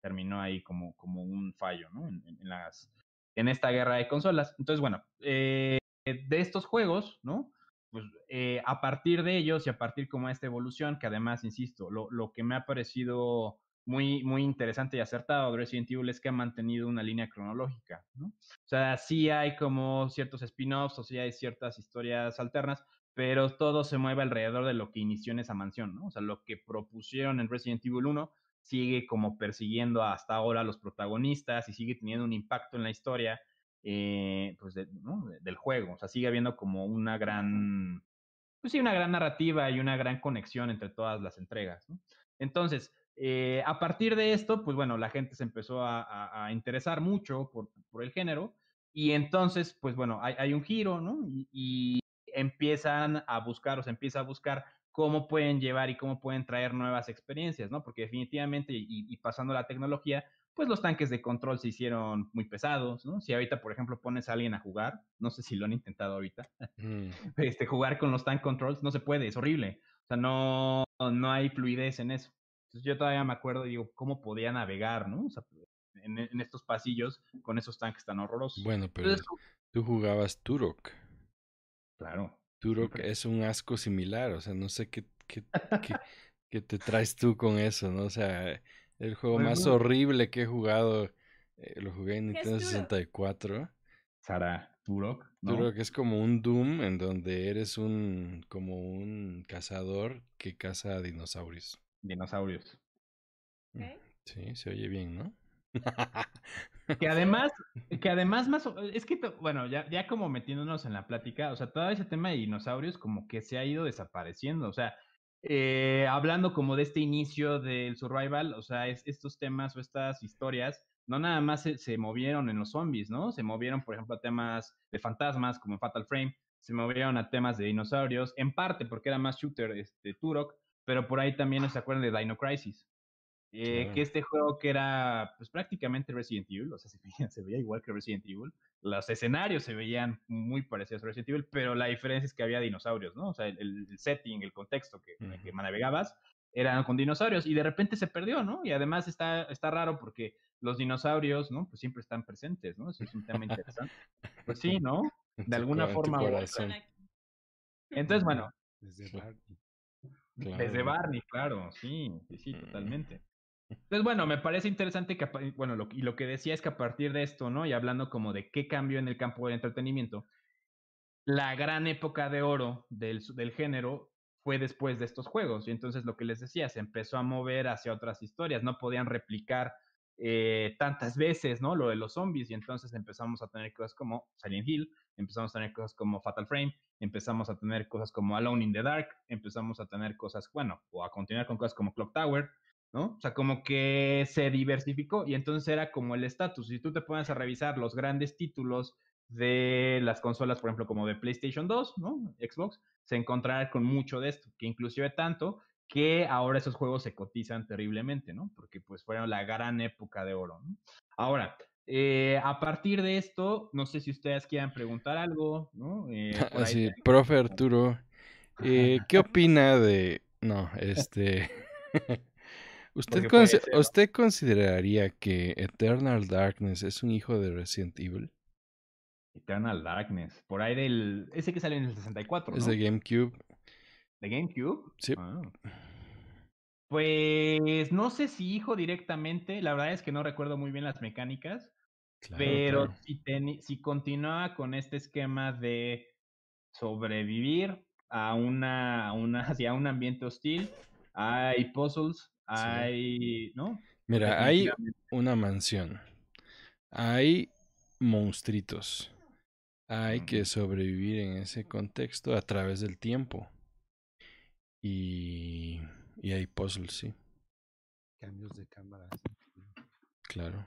terminó ahí como, como un fallo, ¿no? En, las, en esta guerra de consolas. Entonces, bueno, eh, de estos juegos, ¿no? Pues eh, a partir de ellos y a partir como esta evolución, que además, insisto, lo, lo que me ha parecido muy, muy interesante y acertado de Resident Evil es que ha mantenido una línea cronológica, ¿no? O sea, sí hay como ciertos spin-offs o sí hay ciertas historias alternas, pero todo se mueve alrededor de lo que inició en esa mansión, ¿no? O sea, lo que propusieron en Resident Evil 1 sigue como persiguiendo hasta ahora a los protagonistas y sigue teniendo un impacto en la historia eh, pues del juego. O sea, sigue habiendo como una gran, pues sí, una gran narrativa y una gran conexión entre todas las entregas. Entonces, eh, a partir de esto, pues bueno, la gente se empezó a, interesar mucho por, por, el género y entonces, pues bueno, hay, hay un giro, ¿no? Y, y, empiezan a buscar o se empieza a buscar cómo pueden llevar y cómo pueden traer nuevas experiencias, ¿no? Porque definitivamente, y, pasando la tecnología, pues los tanques de control se hicieron muy pesados, ¿no? Si ahorita, por ejemplo, pones a alguien a jugar, no sé si lo han intentado ahorita, mm. este, jugar con los tank controls no se puede, es horrible. O sea, no, no hay fluidez en eso. Entonces yo todavía me acuerdo, digo, cómo podía navegar, ¿no? O sea, en, estos pasillos con esos tanques tan horrorosos. Bueno, pero tú jugabas Turok. Claro. Turok es un asco similar, o sea, no sé qué, qué, qué, te traes tú con eso, ¿no? O sea, el juego pues más horrible que he jugado, eh, lo jugué en Nintendo 64. Sara, Turok. Turok es como un Doom en donde eres un, como un cazador que caza dinosaurios. Dinosaurios. Mm, sí, se oye bien, ¿no? Que además, que además más, es que, bueno, ya, ya como metiéndonos en la plática, o sea, todo ese tema de dinosaurios como que se ha ido desapareciendo, o sea, eh, hablando como de este inicio del survival, o sea, es, estos temas o estas historias, no nada más se, movieron en los zombies, ¿no? Se movieron, por ejemplo, a temas de fantasmas como en Fatal Frame, se movieron a temas de dinosaurios, en parte porque era más shooter este Turok, pero por ahí también se acuerdan de Dino Crisis. Eh, que este juego que era pues prácticamente Resident Evil, o sea, se veía, se veía, igual que Resident Evil, los escenarios se veían muy parecidos a Resident Evil, pero la diferencia es que había dinosaurios, ¿no? O sea, el, setting, el contexto que, uh que navegabas eran con dinosaurios y de repente se perdió, ¿no? Y además está, está raro porque los dinosaurios, ¿no? Pues siempre están presentes, ¿no? Eso es un tema interesante. Pues sí, ¿no? De alguna forma. Entonces, bueno. Desde Barney. Desde Barney, claro, sí, sí, sí, totalmente. Entonces, bueno, me parece interesante que, bueno, lo, y lo que decía es que a partir de esto, ¿no? Y hablando como de qué cambió en el campo del entretenimiento, la gran época de oro del, del género fue después de estos juegos. Y entonces lo que les decía, se empezó a mover hacia otras historias, no podían replicar eh, tantas veces, ¿no? Lo de los zombies y entonces empezamos a tener cosas como Silent Hill, empezamos a tener cosas como Fatal Frame, empezamos a tener cosas como Alone in the Dark, empezamos a tener cosas, bueno, o a continuar con cosas como Clock Tower, ¿no? O sea, como que se diversificó y entonces era como el estatus. Si tú te pones a revisar los grandes títulos de las consolas, por ejemplo, como de PlayStation 2, ¿no? Xbox, se encontrará con mucho de esto, que inclusive tanto que ahora esos juegos se cotizan terriblemente, ¿no? Porque pues fueron la gran época de oro, ¿no? Ahora, eh, a partir de esto, no sé si ustedes quieran preguntar algo, ¿no? Eh, Así, profe Arturo, eh, ¿qué opina de... No, este... ¿Usted, ¿Usted consideraría que Eternal Darkness es un hijo de Resident Evil? Eternal Darkness, por ahí del... Ese que sale en el 64, ¿no? Es de GameCube. ¿De GameCube? Sí. Ah. Pues no sé si hijo directamente, la verdad es que no recuerdo muy bien las mecánicas, pero Si, si continuaba con este esquema de sobrevivir a una, a una, hacia un ambiente hostil, hay puzzles, hay, ¿no? Mira, hay una mansión, hay monstruitos, hay que sobrevivir en ese contexto a través del tiempo. Y, y hay puzzles, sí. Cambios de cámara. Claro.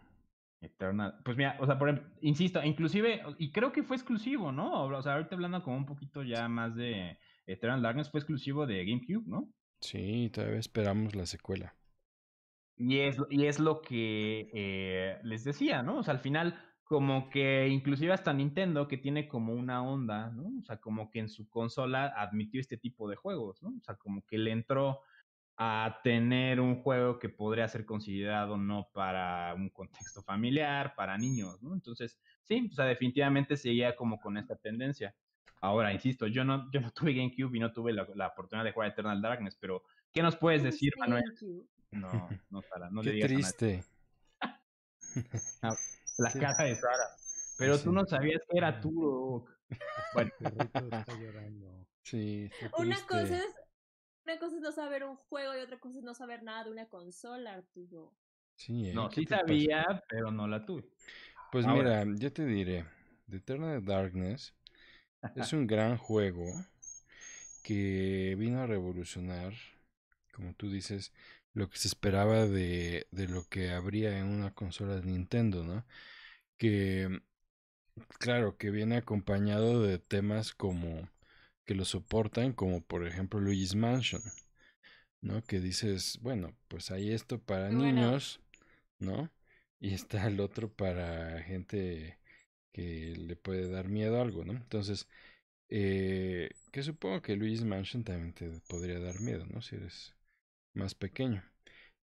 Eternal. Pues mira, o sea, por insisto, inclusive, y creo que fue exclusivo, ¿no? O sea, ahorita hablando como un poquito ya más de Eternal Darkness, fue exclusivo de GameCube, ¿no? Sí, todavía esperamos la secuela. Y es, y es lo que eh, les decía, ¿no? O sea, al final, como que inclusive hasta Nintendo, que tiene como una onda, ¿no? O sea, como que en su consola admitió este tipo de juegos, ¿no? O sea, como que le entró a tener un juego que podría ser considerado no para un contexto familiar, para niños, ¿no? Entonces, sí, o sea, definitivamente seguía como con esta tendencia. Ahora, insisto, yo no, yo no tuve GameCube y no tuve la, oportunidad de jugar Eternal Darkness, pero ¿qué nos puedes decir, Manuel? No, no, Sara, no le digas triste. la cara de Sara. Pero tú no sabías que era tú. Bueno, está llorando. Sí, Una cosa es Una cosa es no saber un juego y otra cosa es no saber nada de una consola, Arturo. Sí, ¿eh? No, ¿Qué sí pasa? sabía, pero no la tuve. Pues Ahora. mira, yo te diré, The Eternal Darkness es un gran juego que vino a revolucionar, como tú dices, lo que se esperaba de, de lo que habría en una consola de Nintendo, ¿no? Que, claro, que viene acompañado de temas como que lo soportan, como por ejemplo Luigi's Mansion, ¿no? Que dices, bueno, pues hay esto para Bueno. niños, ¿no? Y está el otro para gente que le puede dar miedo a algo, ¿no? Entonces, eh, que supongo que Luigi's Mansion también te podría dar miedo, ¿no? Si eres más pequeño.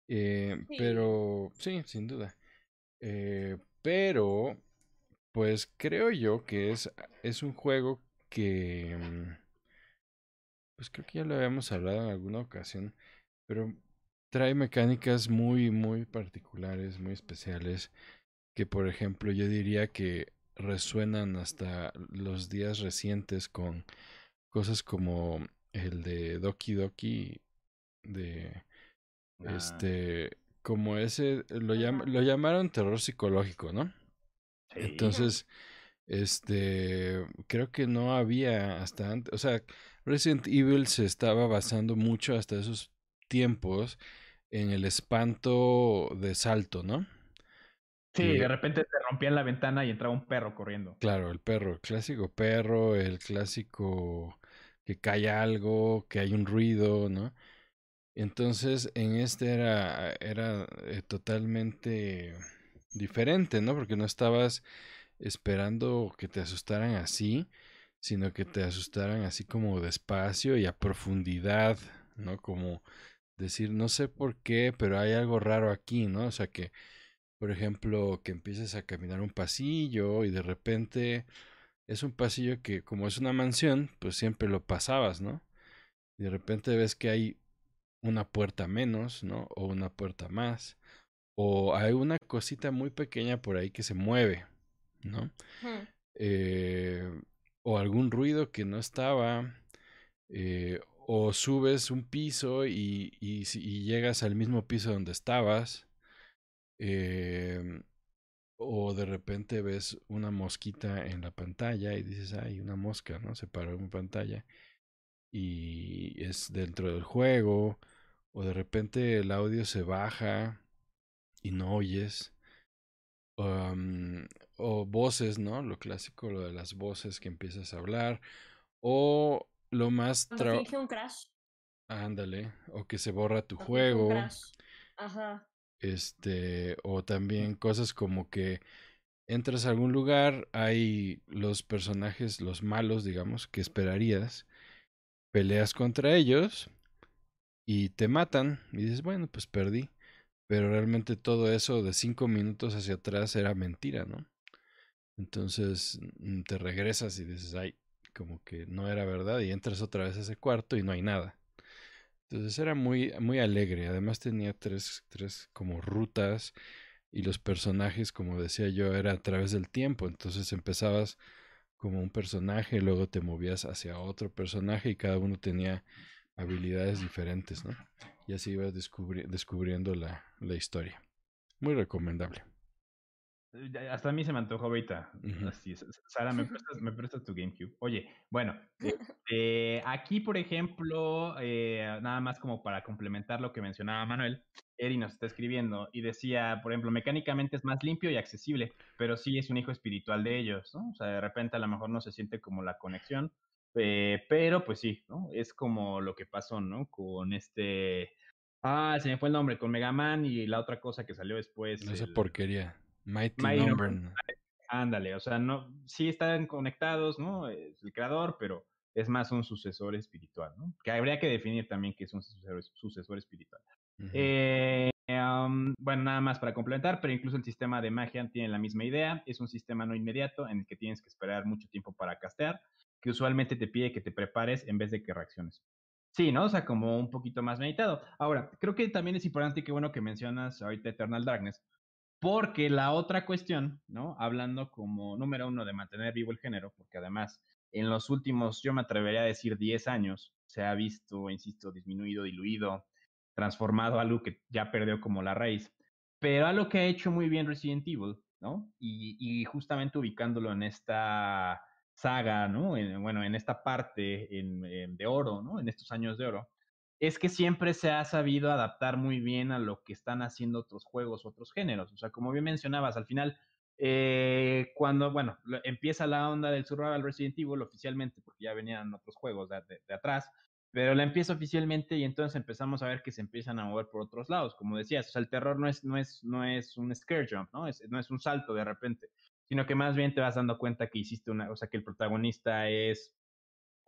Eh, Sí. Pero, sí, sin duda. Eh, pero, pues creo yo que es, es un juego que, mm, pues creo que ya lo habíamos hablado en alguna ocasión, pero trae mecánicas muy, muy particulares, muy especiales, que por ejemplo yo diría que resuenan hasta los días recientes con cosas como el de Doki Doki, de Ah, este, como ese, lo, llam- lo llamaron terror psicológico, ¿no? sí. Entonces, este, creo que no había hasta antes, o sea, Resident Evil se estaba basando mucho hasta esos tiempos en el espanto de salto, ¿no? Sí, que- de repente te rompían la ventana y entraba un perro corriendo. Claro, el perro, el clásico perro, el clásico que cae algo, que hay un ruido, ¿no? Entonces, en este era, era eh, totalmente diferente, ¿no? Porque no estabas esperando que te asustaran así, sino que te asustaran así como despacio y a profundidad, ¿no? Como decir, no sé por qué, pero hay algo raro aquí, ¿no? O sea que, por ejemplo, que empieces a caminar un pasillo y de repente es un pasillo que como es una mansión, pues siempre lo pasabas, ¿no? Y de repente ves que hay una puerta menos, ¿no? O una puerta más. O hay una cosita muy pequeña por ahí que se mueve, ¿no? Eh, o algún ruido que no estaba, eh, o subes un piso y, y, y llegas al mismo piso donde estabas, em, o de repente ves una mosquita en la pantalla y dices, ay, una mosca, ¿no? Se paró en pantalla y es dentro del juego, o de repente el audio se baja y no oyes. O voces, ¿no? Lo clásico, lo de las voces que empiezas a hablar. O lo más Cuando finge un crash. Ándale. O que se borra tu cuando finge un juego. crash. Ajá. Este. O también cosas como que entras a algún lugar, hay los personajes, los malos, digamos, que esperarías. Peleas contra ellos y te matan. Y dices, bueno, pues perdí. Pero realmente todo eso de cinco minutos hacia atrás era mentira, ¿no? Entonces mm, te regresas y dices, ay, como que no era verdad. Y entras otra vez a ese cuarto y no hay nada. Entonces era muy, muy alegre. Además tenía tres, tres como rutas. Y los personajes, como decía yo, era a través del tiempo. Entonces empezabas como un personaje, luego te movías hacia otro personaje y cada uno tenía habilidades diferentes, ¿no? Y así ibas descubri- descubriendo la, la historia. Muy recomendable. Eh, Hasta a mí se me antojó ahorita. Así es. Sara, ¿me prestas, me prestas tu GameCube? Oye, bueno, este, aquí, por ejemplo, eh, nada más como para complementar lo que mencionaba Manuel, Eri nos está escribiendo y decía, por ejemplo, mecánicamente es más limpio y accesible, pero sí es un hijo espiritual de ellos, ¿no? O sea, de repente a lo mejor no se siente como la conexión, eh, pero pues sí, ¿no? Es como lo que pasó, ¿no? Con este... Ah, se me fue el nombre, con Mega Man y la otra cosa que salió después. Esa el- porquería. Mighty, Mighty Number. Number Ándale, o sea, no, sí están conectados, ¿no? Es el creador, pero es más un sucesor espiritual, ¿no? Que habría que definir también qué es un sucesor, sucesor espiritual. Ujú. Eh, um, bueno, nada más para complementar, pero incluso el sistema de magia tiene la misma idea. Es un sistema no inmediato en el que tienes que esperar mucho tiempo para castear, que usualmente te pide que te prepares en vez de que reacciones. Sí, ¿no? O sea, como un poquito más meditado. Ahora, creo que también es importante y qué bueno que mencionas ahorita Eternal Darkness, porque la otra cuestión, ¿no? Hablando como número uno de mantener vivo el género, porque además en los últimos, yo me atrevería a decir 10 años, se ha visto, insisto, disminuido, diluido, transformado a algo que ya perdió como la raíz. Pero algo que ha hecho muy bien Resident Evil, ¿no? Y, y justamente ubicándolo en esta saga, ¿no? En, bueno, en esta parte en, en, de oro, ¿no? En estos años de oro, es que siempre se ha sabido adaptar muy bien a lo que están haciendo otros juegos, otros géneros. O sea, como bien mencionabas, al final, eh, cuando, bueno, empieza la onda del survival Resident Evil oficialmente, porque ya venían otros juegos de, de, de atrás, pero la empieza oficialmente y entonces empezamos a ver que se empiezan a mover por otros lados, como decías, o sea, el terror no es, no es, no es un scare jump, ¿no? Es, no es un salto de repente, sino que más bien te vas dando cuenta que hiciste una, o sea, que el protagonista es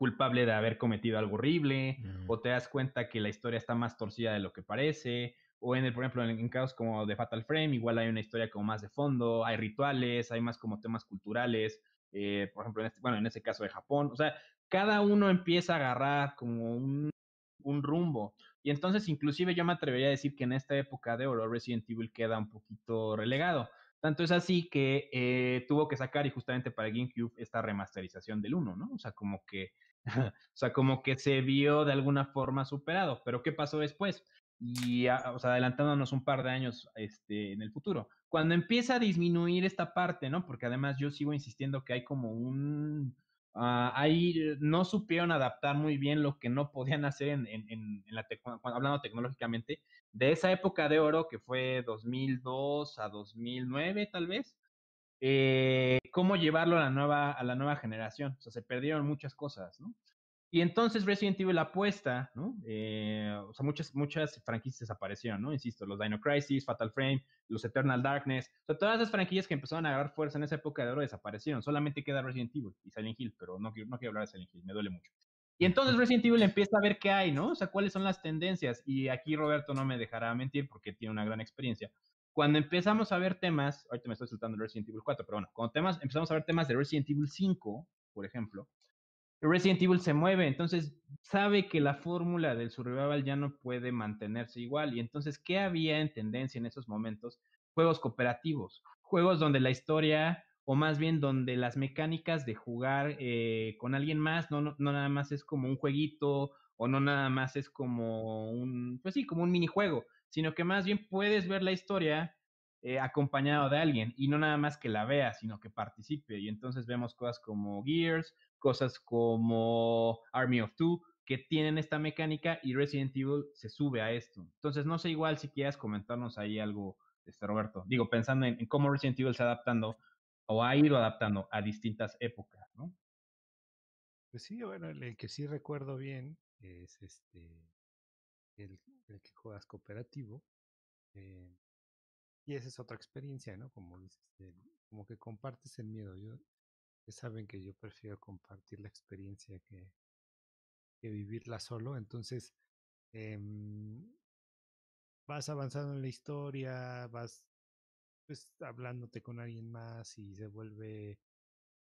culpable de haber cometido algo horrible, mm. o te das cuenta que la historia está más torcida de lo que parece, o en el, por ejemplo, en, en casos como de Fatal Frame, igual hay una historia como más de fondo, hay rituales, hay más como temas culturales, eh, por ejemplo, en este, bueno, en ese caso de Japón, o sea, cada uno empieza a agarrar como un, un rumbo. Y entonces, inclusive yo me atrevería a decir que en esta época de oro Resident Evil queda un poquito relegado. Tanto es así que eh, tuvo que sacar, y justamente para GameCube, esta remasterización del 1, ¿no? O sea, como que, o sea, como que se vio de alguna forma superado. Pero ¿qué pasó después? Y, o sea, adelantándonos un par de años este, en el futuro. Cuando empieza a disminuir esta parte, ¿no? Porque además yo sigo insistiendo que hay como un, Uh, ahí no supieron adaptar muy bien lo que no podían hacer en, en, en la hablando tecnológicamente de esa época de oro que fue 2002 a 2009 tal vez eh, cómo llevarlo a la nueva a la nueva generación o sea se perdieron muchas cosas no y entonces Resident Evil apuesta, ¿no? Eh, o sea, muchas, muchas franquicias desaparecieron, ¿no? Insisto, los Dino Crisis, Fatal Frame, los Eternal Darkness, o sea, todas esas franquicias que empezaron a agarrar fuerza en esa época de oro desaparecieron. Solamente queda Resident Evil y Silent Hill, pero no, no quiero hablar de Silent Hill, me duele mucho. Y entonces Resident Evil empieza a ver qué hay, ¿no? O sea, cuáles son las tendencias. Y aquí Roberto no me dejará mentir porque tiene una gran experiencia. Cuando empezamos a ver temas, ahorita me estoy soltando Resident Evil 4, pero bueno, cuando temas, empezamos a ver temas de Resident Evil 5, por ejemplo, Resident Evil se mueve, entonces sabe que la fórmula del survival ya no puede mantenerse igual. Y entonces, ¿qué había en tendencia en esos momentos? Juegos cooperativos, juegos donde la historia, o más bien donde las mecánicas de jugar eh, con alguien más, no, no, no nada más es como un jueguito, o no nada más es como un, pues sí, como un minijuego, sino que más bien puedes ver la historia eh, acompañado de alguien y no nada más que la vea, sino que participe. Y entonces vemos cosas como Gears, cosas como Army of Two, que tienen esta mecánica y Resident Evil se sube a esto. Entonces, no sé igual si quieras comentarnos ahí algo, este Roberto. Digo, pensando en, cómo Resident Evil se adaptando o ha ido adaptando a distintas épocas, ¿no? Pues sí, bueno, el que sí recuerdo bien es este que juegas cooperativo. Eh, y esa es otra experiencia, ¿no? Como dices, el, como que compartes el miedo. Yo, saben que yo prefiero compartir la experiencia que, que vivirla solo. Entonces, eh, vas avanzando en la historia, vas pues hablándote con alguien más y se vuelve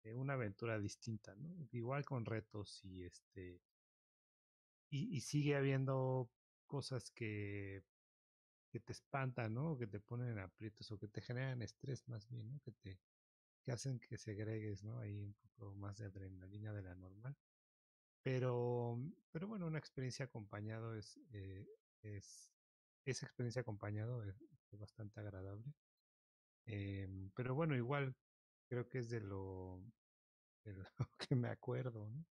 eh, una aventura distinta, ¿no? Igual con retos y este y sigue habiendo cosas que que te espantan, ¿no? Que te ponen en aprietos o que te generan estrés más bien, ¿no? Que te que hacen que segregues, ¿no? Ahí un poco más de adrenalina de la normal. Pero, pero bueno, una experiencia acompañado es, eh, es esa experiencia acompañado es, bastante agradable. Eh, pero bueno, igual creo que es de lo, de lo que me acuerdo, ¿no?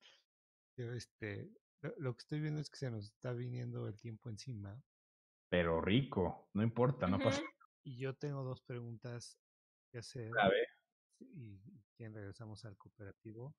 Yo, este, lo, lo, que estoy viendo es que se nos está viniendo el tiempo encima pero rico, no importa, no pasa. Y yo tengo dos preguntas que hacer. A ver. Y, y regresamos al cooperativo,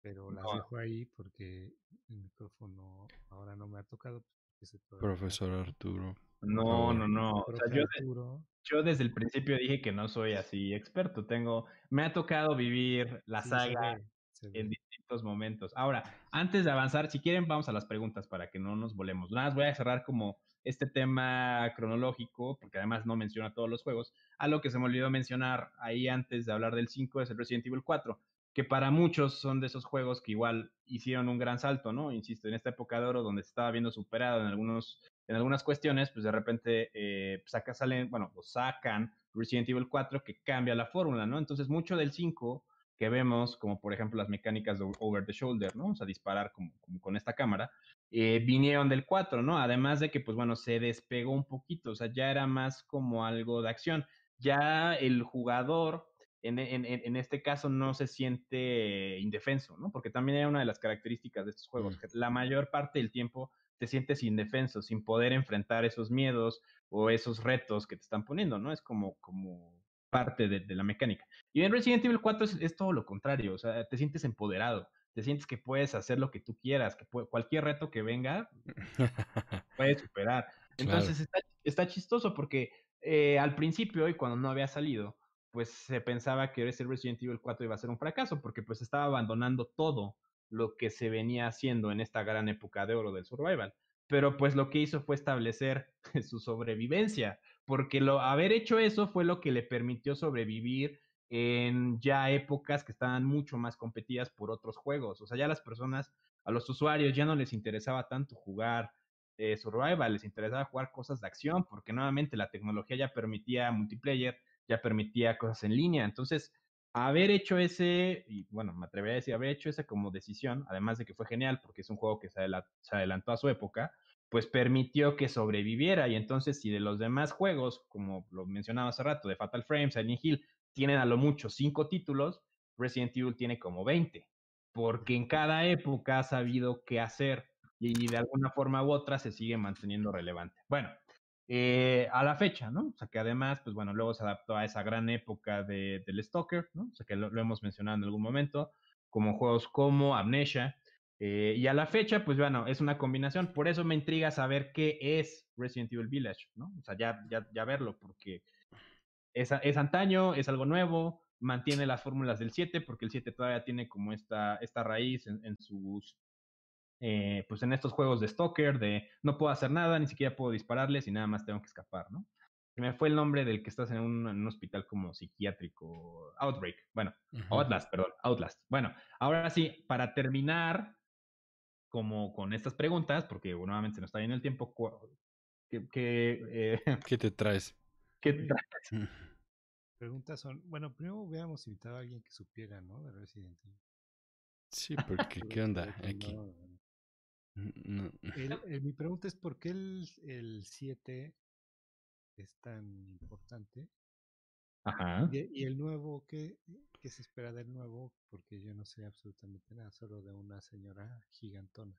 pero las no. dejo ahí porque el micrófono ahora no me ha tocado. Pues, Profesor Arturo. No, no, no. O sea, yo, de, yo, desde el principio dije que no soy así experto. Tengo, me ha tocado vivir la sí, saga. En distintos momentos. Ahora, antes de avanzar, si quieren, vamos a las preguntas para que no nos volemos. Nada más voy a cerrar como este tema cronológico, porque además no menciona todos los juegos. Algo que se me olvidó mencionar ahí antes de hablar del 5 es el Resident Evil 4, que para muchos son de esos juegos que igual hicieron un gran salto, ¿no? Insisto, en esta época de oro donde se estaba viendo superado en algunos en algunas cuestiones, pues de repente eh, saca, salen, bueno, o sacan Resident Evil 4 que cambia la fórmula, ¿no? Entonces mucho del 5 que vemos, como por ejemplo las mecánicas de over the shoulder, ¿no? O sea, disparar como, con esta cámara, eh, vinieron del 4, ¿no? Además de que, pues bueno, se despegó un poquito, o sea, ya era más como algo de acción. Ya el jugador, en, en, en este caso, no se siente indefenso, ¿no? Porque también era una de las características de estos juegos, que la mayor parte del tiempo te sientes indefenso, sin poder enfrentar esos miedos o esos retos que te están poniendo, ¿no? Es como, como parte de, la mecánica. Y en Resident Evil 4 es, todo lo contrario, o sea, te sientes empoderado, te sientes que puedes hacer lo que tú quieras, que cualquier reto que venga, puedes superar. Entonces está, chistoso porque eh, al principio y cuando no había salido, pues se pensaba que ese Resident Evil 4 iba a ser un fracaso porque pues estaba abandonando todo lo que se venía haciendo en esta gran época de oro del survival. Pero pues lo que hizo fue establecer su sobrevivencia porque lo, haber hecho eso fue lo que le permitió sobrevivir en ya épocas que estaban mucho más competidas por otros juegos. O sea, ya las personas, a los usuarios ya no les interesaba tanto jugar eh, survival, les interesaba jugar cosas de acción, porque nuevamente la tecnología ya permitía multiplayer, ya permitía cosas en línea. Entonces, haber hecho ese, y bueno, me atrevería a decir, haber hecho esa como decisión, además de que fue genial, porque es un juego que se adelantó a su época, pues permitió que sobreviviera. Y entonces, si de los demás juegos, como lo mencionaba hace rato, de Fatal Frame, Silent Hill, tienen a lo mucho cinco títulos, Resident Evil tiene como 20, porque en cada época ha sabido qué hacer y de alguna forma u otra se sigue manteniendo relevante. Bueno, eh, a la fecha, ¿no? O sea que además, pues bueno, luego se adaptó a esa gran época de, del Stalker, ¿no? O sea que lo, lo hemos mencionado en algún momento, como juegos como Amnesia, eh, y a la fecha, pues bueno, es una combinación. Por eso me intriga saber qué es Resident Evil Village, ¿no? O sea, ya, ya, ya verlo, porque es, es antaño, es algo nuevo, mantiene las fórmulas del 7, porque el 7 todavía tiene como esta, esta raíz en, sus, eh, pues en estos juegos de Stalker, de no puedo hacer nada, ni siquiera puedo dispararles y nada más tengo que escapar, ¿no? Me fue el nombre del que estás en un, en un hospital como psiquiátrico, Outbreak, bueno, Outlast, perdón, Outlast. Bueno, ahora sí, para terminar, como con estas preguntas, porque nuevamente se nos está yendo el tiempo, ¿qué, qué, eh, ¿Qué te traes? ¿Qué te traes? Preguntas son, bueno, primero hubiéramos invitado a alguien que supiera, ¿no? De Resident Evil. Sí, porque ¿qué onda aquí? mi pregunta es por qué el 7 es tan importante Ajá. Y, el nuevo, ¿qué, ¿qué, se espera del nuevo? Porque yo no sé absolutamente nada, solo de una señora gigantona.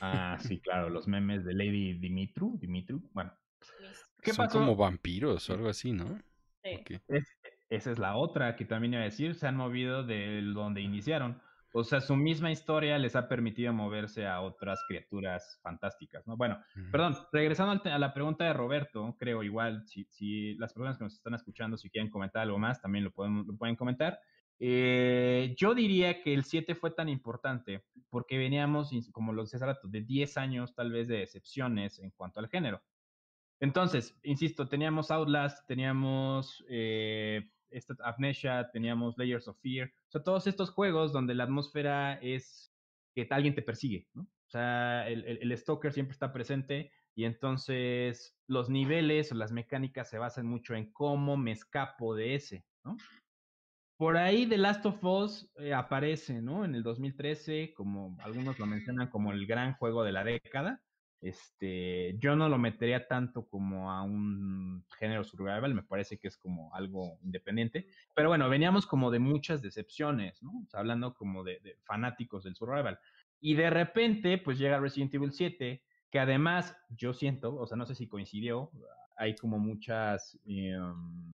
Ah, sí, claro, los memes de Lady Dimitru, Dimitru, bueno. ¿Qué Son como vampiros o algo así, ¿no? Sí. esa es la otra que también iba a decir, se han movido de donde iniciaron. O sea, su misma historia les ha permitido moverse a otras criaturas fantásticas, ¿no? Bueno, perdón, regresando a la pregunta de Roberto, creo igual, si, si, las personas que nos están escuchando, si quieren comentar algo más, también lo pueden, lo pueden comentar. Eh, yo diría que el 7 fue tan importante porque veníamos, como lo decía rato, de 10 años tal vez de excepciones en cuanto al género. Entonces, insisto, teníamos Outlast, teníamos eh, esta Amnesia, teníamos Layers of Fear, o sea, todos estos juegos donde la atmósfera es que alguien te persigue, ¿no? O sea, el, el, stalker siempre está presente y entonces los niveles o las mecánicas se basan mucho en cómo me escapo de ese, ¿no? Por ahí The Last of Us eh, aparece, ¿no? En el 2013, como algunos lo mencionan como el gran juego de la década. Este, yo no lo metería tanto como a un género survival, me parece que es como algo independiente. Pero bueno, veníamos como de muchas decepciones, ¿no? hablando como de, fanáticos del survival. Y de repente, pues llega Resident Evil 7, que además yo siento, o sea, no sé si coincidió, hay como muchas, em,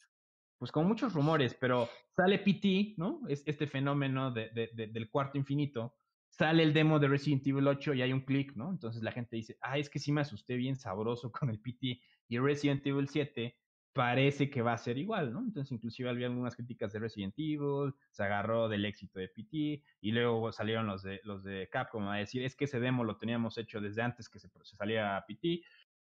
pues como muchos rumores, pero sale PT, ¿no? Es este fenómeno del cuarto infinito, sale el demo de Resident Evil 8 y hay un clic, ¿no? Entonces la gente dice, ah, es que sí me asusté bien sabroso con el PT y Resident Evil 7 parece que va a ser igual, ¿no? Entonces inclusive había algunas críticas de Resident Evil, se agarró del éxito de PT y luego salieron los de, los de Capcom a decir, es que ese demo lo teníamos hecho desde antes que se, se saliera PT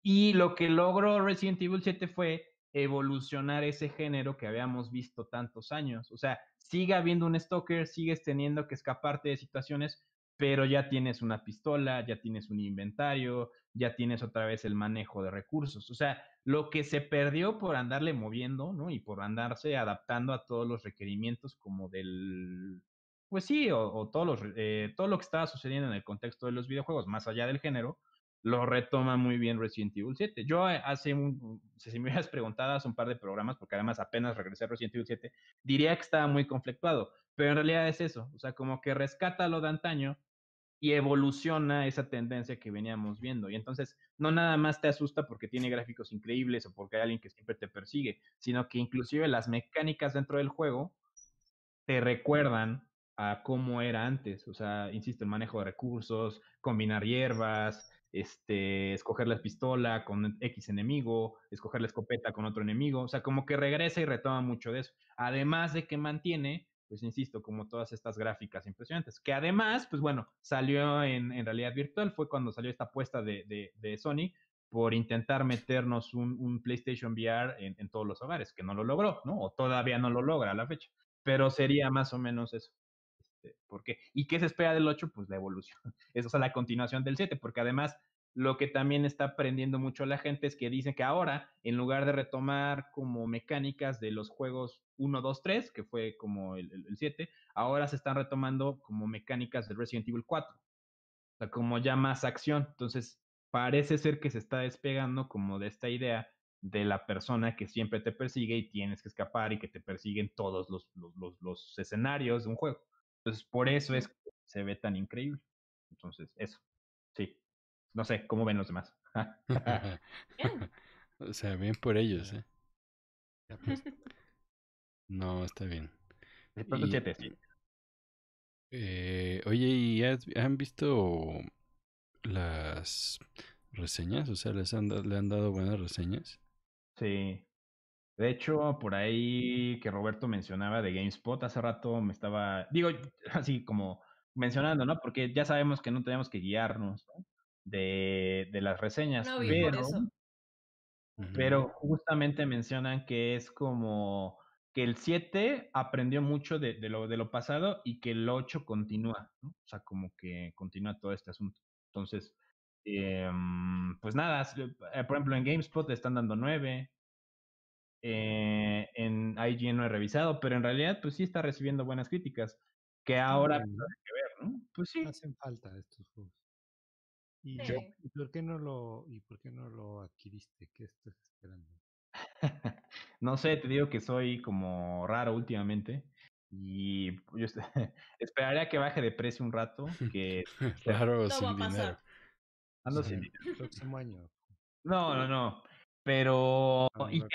y lo que logró Resident Evil 7 fue evolucionar ese género que habíamos visto tantos años. O sea, sigue habiendo un stalker, sigues teniendo que escaparte de situaciones, pero ya tienes una pistola, ya tienes un inventario, ya tienes otra vez el manejo de recursos. O sea, lo que se perdió por andarle moviendo, ¿no? Y por andarse adaptando a todos los requerimientos como del, pues sí, o, todos los, eh, todo lo que estaba sucediendo en el contexto de los videojuegos, más allá del género, lo retoma muy bien Resident Evil 7. Yo eh, hace un, si me hubieras preguntado un par de programas, porque además apenas regresé a Resident Evil 7, diría que estaba muy conflictuado, pero en realidad es eso, o sea, como que rescata lo de antaño y evoluciona esa tendencia que veníamos viendo. Y entonces no nada más te asusta porque tiene gráficos increíbles o porque hay alguien que siempre te persigue, sino que inclusive las mecánicas dentro del juego te recuerdan a cómo era antes. O sea, insisto, el manejo de recursos, combinar hierbas, este, escoger la pistola con X enemigo, escoger la escopeta con otro enemigo. O sea, como que regresa y retoma mucho de eso. Además de que mantiene, pues insisto, como todas estas gráficas impresionantes. Que además, pues bueno, salió en, en realidad virtual. Fue cuando salió esta apuesta de, de, Sony por intentar meternos un, un PlayStation VR en, en, todos los hogares, que no lo logró, ¿no? O todavía no lo logra a la fecha. Pero sería más o menos eso. Este, ¿Por qué? ¿Y qué se espera del 8? Pues la evolución. Es la continuación del 7, porque además lo que también está aprendiendo mucho la gente es que dicen que ahora, en lugar de retomar como mecánicas de los juegos 1, 2, 3, que fue como el, el, 7, ahora se están retomando como mecánicas de Resident Evil 4. O sea, como ya más acción. Entonces, parece ser que se está despegando como de esta idea de la persona que siempre te persigue y tienes que escapar y que te persiguen todos los, los, los, los escenarios de un juego. Entonces, por eso es que se ve tan increíble. Entonces, eso. Sí. No sé, ¿cómo ven los demás? o sea, bien por ellos, ¿eh? Pues. No, está bien. Y, sí. eh, oye, ¿y han visto las reseñas? O sea, ¿les han, ¿le han dado buenas reseñas? Sí. De hecho, por ahí que Roberto mencionaba de GameSpot, hace rato me estaba, digo, así como mencionando, ¿no? Porque ya sabemos que no tenemos que guiarnos de, de, las reseñas, no, pero, pero justamente mencionan que es como que el 7 aprendió mucho de, de, lo, de lo pasado y que el 8 continúa, ¿no? O sea, como que continúa todo este asunto. Entonces, eh, pues nada, por ejemplo, en GameSpot le están dando 9, eh, en IGN no he revisado, pero en realidad pues sí está recibiendo buenas críticas. Que ahora hay que ver, ¿no? Pues sí. Hacen falta estos juegos. ¿Y, por qué no lo y por qué no lo adquiriste? ¿Qué estás esperando? no sé, te digo que soy como raro últimamente y yo esperaría que baje de precio un rato, que claro, sin dinero. Ando sin dinero. El próximo año. No, no, no. Pero. y que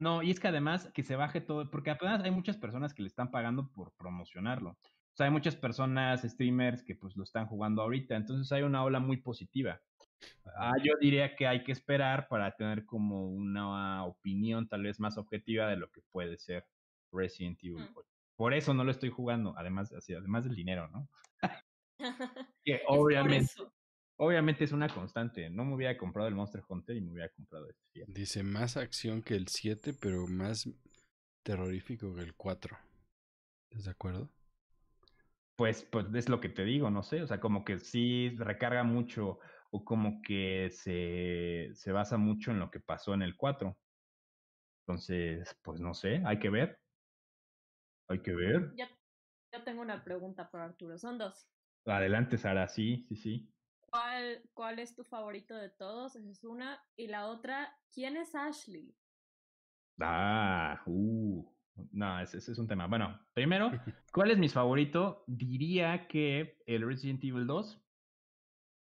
no, y es que además que se baje todo, porque apenas hay muchas personas que le están pagando por promocionarlo. O sea, hay muchas personas, streamers, que pues lo están jugando ahorita. Entonces hay una ola muy positiva. Ah, yo diría que hay que esperar para tener como una opinión tal vez más objetiva de lo que puede ser Resident Evil. Mm. Por eso no lo estoy jugando, además, así, además del dinero, ¿no? que obviamente obviamente es una constante. No me hubiera comprado el Monster Hunter y me hubiera comprado este. Dice más acción que el 7, pero más terrorífico que el 4. ¿Estás de acuerdo? Pues, pues es lo que te digo, no sé. O sea, como que sí recarga mucho o como que se, se basa mucho en lo que pasó en el 4. Entonces, pues no sé, hay que ver. Hay que ver. Ya, ya tengo una pregunta para Arturo. Son dos. Adelante, Sara, sí, sí, sí. ¿Cuál, ¿Cuál es tu favorito de todos? Esa es una. Y la otra, ¿quién es Ashley? Ah, uh. No, ese, ese, es un tema. Bueno, primero, ¿cuál es mi favorito? Diría que el Resident Evil 2.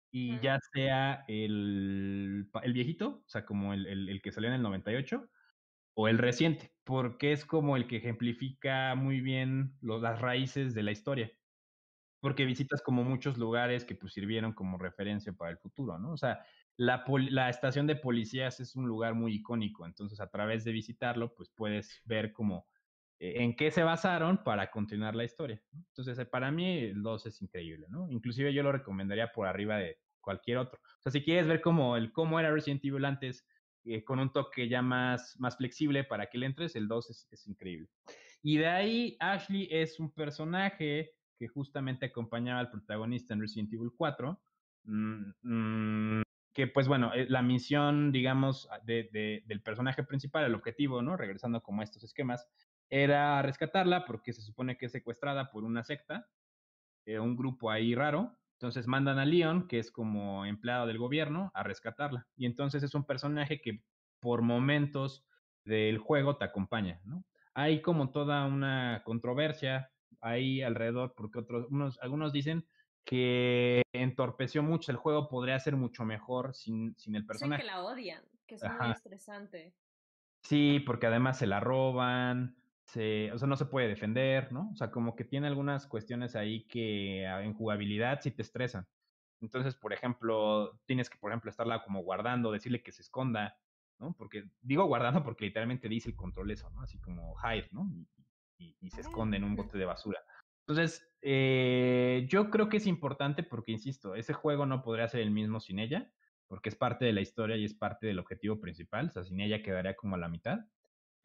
Y ya sea el, el viejito, o sea, como el, el, el, que salió en el 98, o el reciente, porque es como el que ejemplifica muy bien lo, las raíces de la historia porque visitas como muchos lugares que pues sirvieron como referencia para el futuro, ¿no? O sea, la, la estación de policías es un lugar muy icónico, entonces a través de visitarlo pues puedes ver como en qué se basaron para continuar la historia. Entonces, eh, para mí el 2 es increíble, ¿no? Inclusive yo lo recomendaría por arriba de cualquier otro. O sea, si quieres ver cómo, el, cómo era Resident Evil antes, eh, con un toque ya más, más flexible para que le entres, el 2 es, es increíble. Y de ahí, Ashley es un personaje que justamente acompañaba al protagonista en Resident Evil 4. Mmm, mmm, que pues bueno, eh, la misión, digamos, de, del personaje principal, el objetivo, ¿no? Regresando como a estos esquemas, era rescatarla porque se supone que es secuestrada por una secta, eh, un grupo ahí raro. Entonces mandan a Leon, que es como empleado del gobierno, a rescatarla. Y entonces es un personaje que por momentos del juego te acompaña, ¿no? Hay como toda una controversia ahí alrededor, porque otros, unos, algunos dicen que entorpeció mucho el juego, podría ser mucho mejor sin, sin el personaje. Dicen que la odian, que es muy estresante. Sí, porque además se la roban, se, o sea, no se puede defender, ¿no? O sea, como que tiene algunas cuestiones ahí que ah, en jugabilidad sí te estresan. Entonces, por ejemplo, tienes que, por ejemplo, estarla como guardando, decirle que se esconda, ¿no? Porque digo guardando porque literalmente dice el control eso, ¿no? Así como hide, ¿no? Y, y, se esconde en un bote de basura. Entonces, eh, yo creo que es importante porque, insisto, ese juego no podría ser el mismo sin ella, porque es parte de la historia y es parte del objetivo principal, o sea, sin ella quedaría como a la mitad.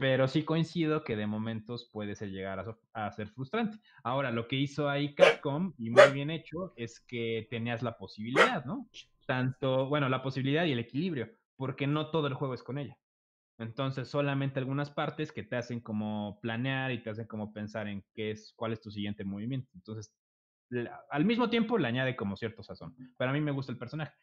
Pero sí coincido que de momentos puede ser llegar a, ser frustrante. Ahora, lo que hizo ahí Capcom, y muy bien hecho, es que tenías la posibilidad, ¿no? Tanto, bueno, la posibilidad y el equilibrio, porque no todo el juego es con ella. Entonces, solamente algunas partes que te hacen como planear y te hacen como pensar en qué es, cuál es tu siguiente movimiento. Entonces, al mismo tiempo le añade como cierto sazón. Pero a mí me gusta el personaje.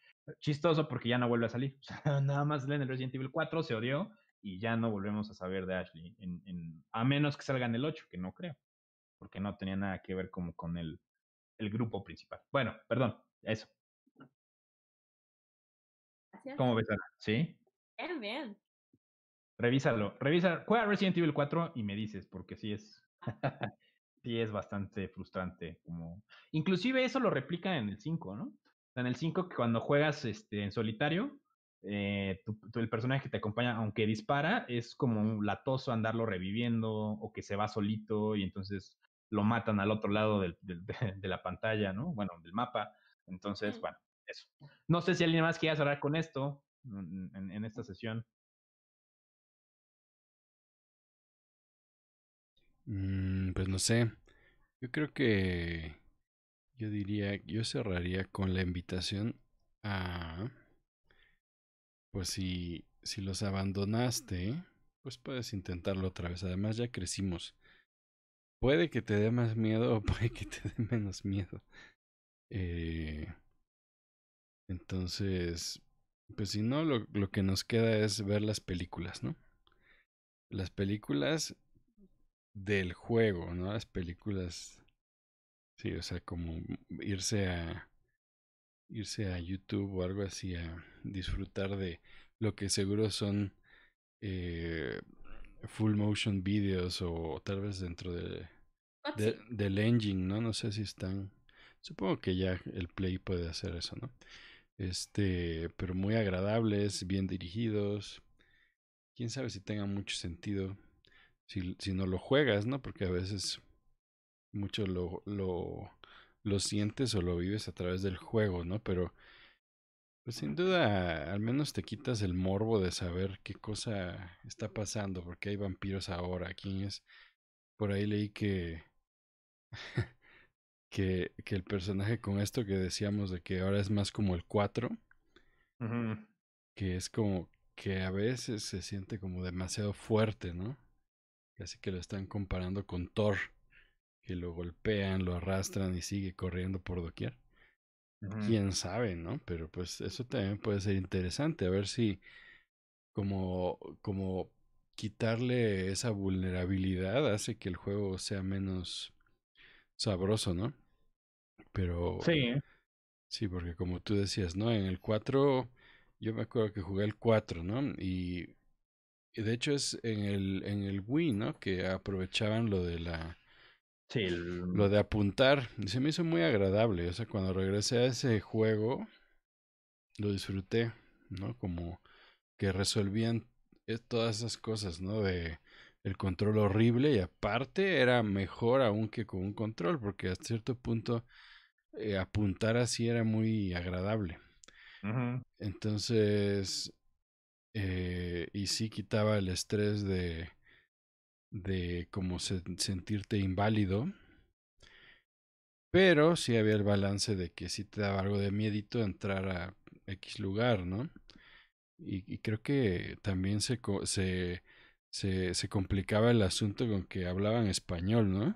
Chistoso porque ya no vuelve a salir. Nada más en el Resident Evil 4 se odió y ya no volvemos a saber de Ashley. En, en, a menos que salga en el 8, que no creo. Porque no tenía nada que ver como con el, el grupo principal. Bueno, perdón, eso. Gracias. ¿Cómo ves, ¿Sí? Bien, bien. Revísalo. Revisa, juega Resident Evil 4 y me dices, porque sí es. sí es bastante frustrante. Como... Inclusive eso lo replica en el 5, ¿no? en el 5 que cuando juegas este, en solitario, eh, el personaje que te acompaña, aunque dispara, es como un latoso andarlo reviviendo o que se va solito y entonces lo matan al otro lado del, del, de, la pantalla, ¿no? Bueno, del mapa. Entonces, bueno, eso. No sé si alguien más quiere hablar con esto en, en, en esta sesión. Mm, pues no sé. Yo creo que yo diría, yo cerraría con la invitación a, pues si, si los abandonaste, pues puedes intentarlo otra vez. Además ya crecimos. Puede que te dé más miedo o puede que te dé menos miedo. Eh, entonces, pues si no, lo, lo que nos queda es ver las películas, ¿no? Las películas del juego, ¿no? Las películas Sí, o sea, como irse a irse a YouTube o algo así a disfrutar de lo que seguro son eh, full motion videos o tal vez dentro de, de, del engine, ¿no? No sé si están. Supongo que ya el Play puede hacer eso, ¿no? Este, pero muy agradables, bien dirigidos. Quién sabe si tenga mucho sentido si, si no lo juegas, ¿no? Porque a veces mucho lo, lo, lo sientes o lo vives a través del juego, ¿no? Pero pues sin duda al menos te quitas el morbo de saber qué cosa está pasando, porque hay vampiros ahora, quién es. Por ahí leí que que, que el personaje con esto que decíamos de que ahora es más como el 4, que es como que a veces se siente como demasiado fuerte, ¿no? Así que lo están comparando con Thor que lo golpean, lo arrastran y sigue corriendo por doquier. Quién sabe, ¿no? Pero pues eso también puede ser interesante, a ver si como, como quitarle esa vulnerabilidad hace que el juego sea menos sabroso, ¿no? Pero... Sí. Sí, porque como tú decías, ¿no? En el 4, yo me acuerdo que jugué el 4, ¿no? Y, y de hecho es en el, en el Wii, ¿no? Que aprovechaban lo de la Sí, lo de apuntar. Se me hizo muy agradable. O sea, cuando regresé a ese juego, lo disfruté, ¿no? Como que resolvían eh, todas esas cosas, ¿no? De el control horrible y aparte era mejor aún que con un control, porque a cierto punto eh, apuntar así era muy agradable. Entonces, eh, y sí quitaba el estrés de de como sentirte inválido. Pero sí había el balance de que si te daba algo de miedito entrar a X lugar, ¿no? Y, creo que también se, se, se, se complicaba el asunto con que hablaban español, ¿no?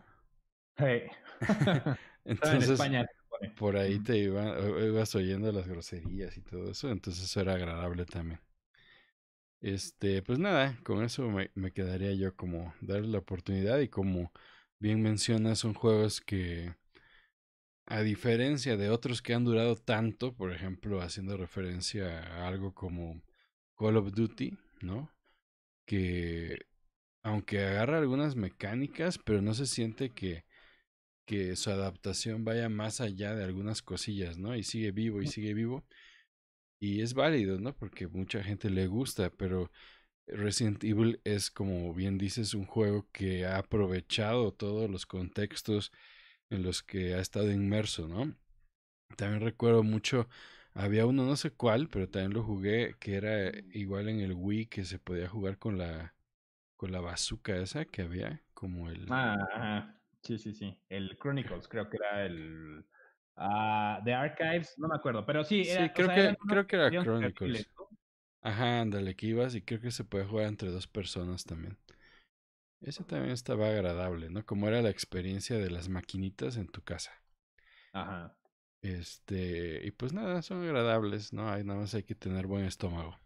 Hey. Estaba en Entonces, España. por ahí te iba, o- ibas oyendo las groserías y todo eso, entonces eso era agradable también. Este, pues nada, con eso me, me quedaría yo como darle la oportunidad y como bien mencionas, son juegos que, a diferencia de otros que han durado tanto, por ejemplo, haciendo referencia a algo como Call of Duty, ¿no? Que aunque agarra algunas mecánicas, pero no se siente que, que su adaptación vaya más allá de algunas cosillas, ¿no? Y sigue vivo y sigue vivo. Y es válido, ¿no? Porque mucha gente le gusta, pero Resident Evil es, como bien dices, un juego que ha aprovechado todos los contextos en los que ha estado inmerso, ¿no? También recuerdo mucho, había uno, no sé cuál, pero también lo jugué, que era igual en el Wii, que se podía jugar con la, con la bazooka esa que había, como el... Ah, ajá. Sí, sí, sí. El Chronicles, creo que era el. Ah The Archives, no me acuerdo. Pero sí, Sí, era, o creo sea, que, unos creo que era Chronicles. Ajá, ándale, que ibas y creo que se puede jugar entre dos personas también. Ese también estaba agradable, ¿no? Como era la experiencia de las maquinitas en tu casa. Ajá. Este, y pues nada, son agradables, ¿no? Hay, nada más hay que tener buen estómago.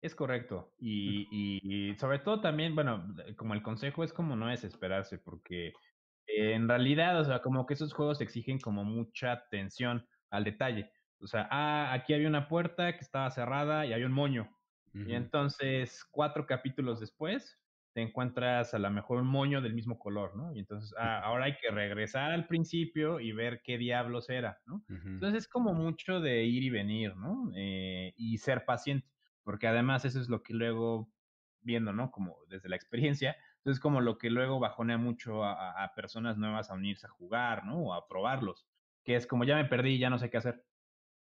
Es correcto. Y, y, y sobre todo también, bueno, como el consejo es como no desesperarse, porque en realidad, o sea, como que esos juegos exigen como mucha atención al detalle. O sea, ah, aquí había una puerta que estaba cerrada y había un moño. Y entonces, cuatro capítulos después, te encuentras a lo mejor un moño del mismo color, ¿no? Y entonces, ah, ahora hay que regresar al principio y ver qué diablos era, ¿no? Entonces es como mucho de ir y venir, ¿no? Eh, y ser paciente, porque además eso es lo que luego, viendo, ¿no? Como desde la experiencia, entonces como lo que luego bajonea mucho a, personas nuevas a unirse a jugar, ¿no? O a probarlos, que es como ya me perdí, ya no sé qué hacer.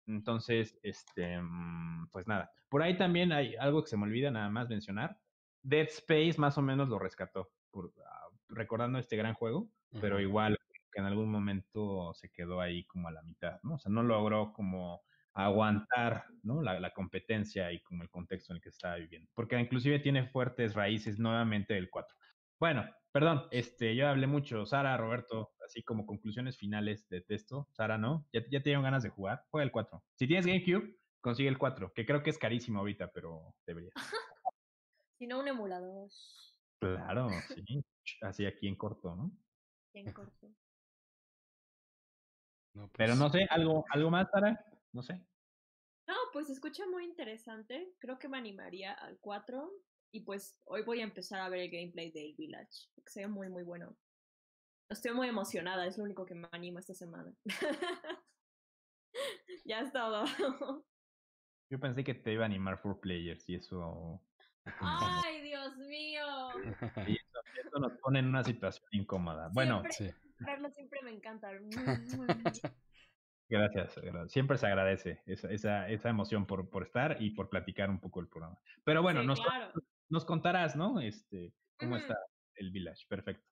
Entonces, este, mm, pues nada. Por ahí también hay algo que se me olvida nada más mencionar. Dead Space más o menos lo rescató, por, ah, recordando este gran juego, pero igual que en algún momento se quedó ahí como a la mitad, ¿no? O sea, no logró como aguantar, ¿no? La, la competencia y como el contexto en el que estaba viviendo. Porque inclusive tiene fuertes raíces nuevamente del 4. Bueno, perdón, este, yo hablé mucho. Sara, Roberto, así como conclusiones finales de texto. Sara, ¿no? ¿Ya, ya te dieron ganas de jugar? Juega el 4. Si tienes GameCube, consigue el 4, que creo que es carísimo ahorita, pero deberías. Si no, un emulador. Claro, sí. Así aquí en corto, ¿no? Bien corto. No, Pero pues, no sé, ¿algo, algo más, Sara? No sé. No, pues se escucha muy interesante. Creo que me animaría al 4. Y pues hoy voy a empezar a ver el gameplay del Village. Que se ve muy, muy bueno. Estoy muy emocionada, es lo único que me anima esta semana. ya es todo. Yo pensé que te iba a animar for players y eso. ¡Ay, Dios mío! y eso, eso nos pone en una situación incómoda. Bueno, Siempre, sí. verlo siempre me encanta. gracias, gracias. Siempre se agradece esa, esa, esa emoción por, por estar y por platicar un poco el programa. Pero bueno, Sí, nos, claro. Nos contarás, ¿no? Este, cómo está el Village. Perfecto.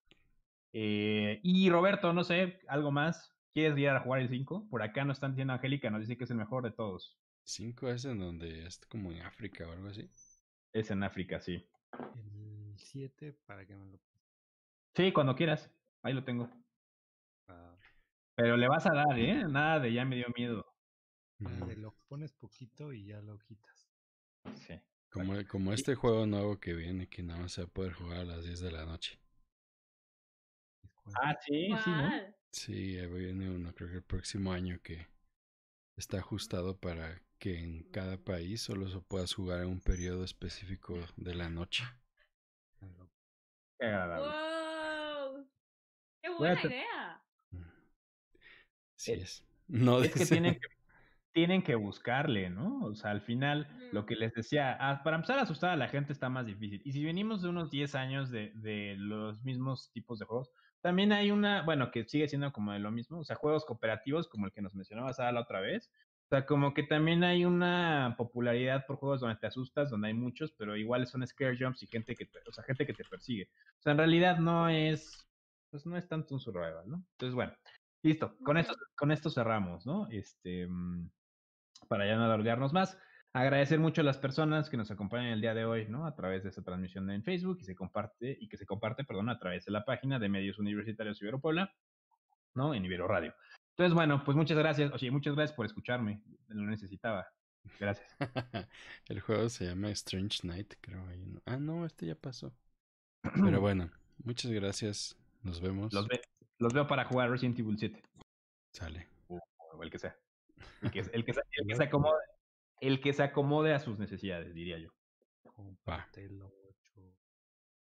Eh, y Roberto, no sé, algo más. ¿Quieres ir a jugar el 5? Por acá nos están diciendo Angélica, nos dice que es el mejor de todos. Cinco es en donde es como en África o algo así. Es en África, sí. El 7 para que me lo Sí, cuando quieras. Ahí lo tengo. ah, Pero le vas a dar, ¿eh? Nada de ya me dio miedo. lo pones poquito y ya lo quitas. Sí. Como, como este juego nuevo que viene, que nada más se va a poder jugar a las 10 de la noche. Ah, sí, sí, ¿no? Sí, ahí viene uno, creo que el próximo año que está ajustado para que en cada país solo se puedas jugar en un periodo específico de la noche. Qué agradable. ¡Wow! ¡Qué buena idea! Así Eh, es. No Es que dice- tienen que, tienen que buscarle, ¿no? O sea, al final, lo que les decía, ah, para empezar a asustar a la gente está más difícil. Y si venimos de unos 10 años de, de los mismos tipos de juegos, también hay una, bueno, que sigue siendo como de lo mismo, o sea, juegos cooperativos como el que nos mencionaba Sara la otra vez. O sea, como que también hay una popularidad por juegos donde te asustas, donde hay muchos, pero igual son scare jumps y gente que te, o sea, gente que te persigue. O sea, en realidad no es, pues no es tanto un survival, ¿no? Entonces, bueno, listo. Con esto, con esto cerramos, ¿no? Este, mm, para ya no alargarnos más. Agradecer mucho a las personas que nos acompañan el día de hoy, ¿no? A través de esta transmisión en Facebook y se comparte, y que se comparte, perdón, a través de la página de Medios Universitarios Ibero Puebla, ¿no? En Ibero Radio. Entonces, bueno, pues muchas gracias. Oye, muchas gracias por escucharme. Lo necesitaba. Gracias. el juego se llama Strange Night, creo. Ah, no, este ya pasó. Pero bueno, muchas gracias. Nos vemos. Los, los veo para jugar Resident Evil 7. Sale. O el que sea. El que, el que, el que se acomode el que se acomode a sus necesidades, diría yo. Compártelo.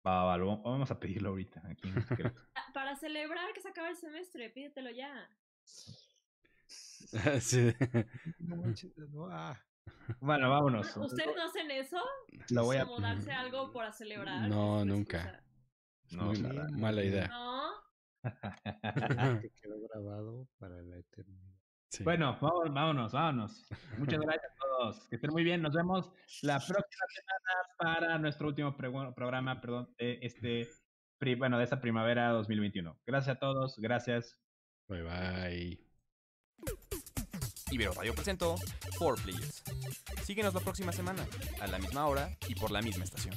Va, va, vamos a pedirlo ahorita. Aquí ah, Para celebrar que se acaba el semestre, pídetelo ya. sí. Ah. Bueno, vámonos. ¿Ustedes no hacen eso? Lo voy a darse algo para celebrar? No, nunca. No, muy mala, mala idea. No. que quedó grabado para la eternidad. Bueno, vámonos, vámonos, vámonos. Muchas gracias a todos. Que estén muy bien. Nos vemos la próxima semana para nuestro último programa, perdón, de este, bueno, de esta primavera 2021. Gracias a todos. Gracias. Bye bye. Ibero Radio presentó Four Players. Síguenos la próxima semana, a la misma hora y por la misma estación.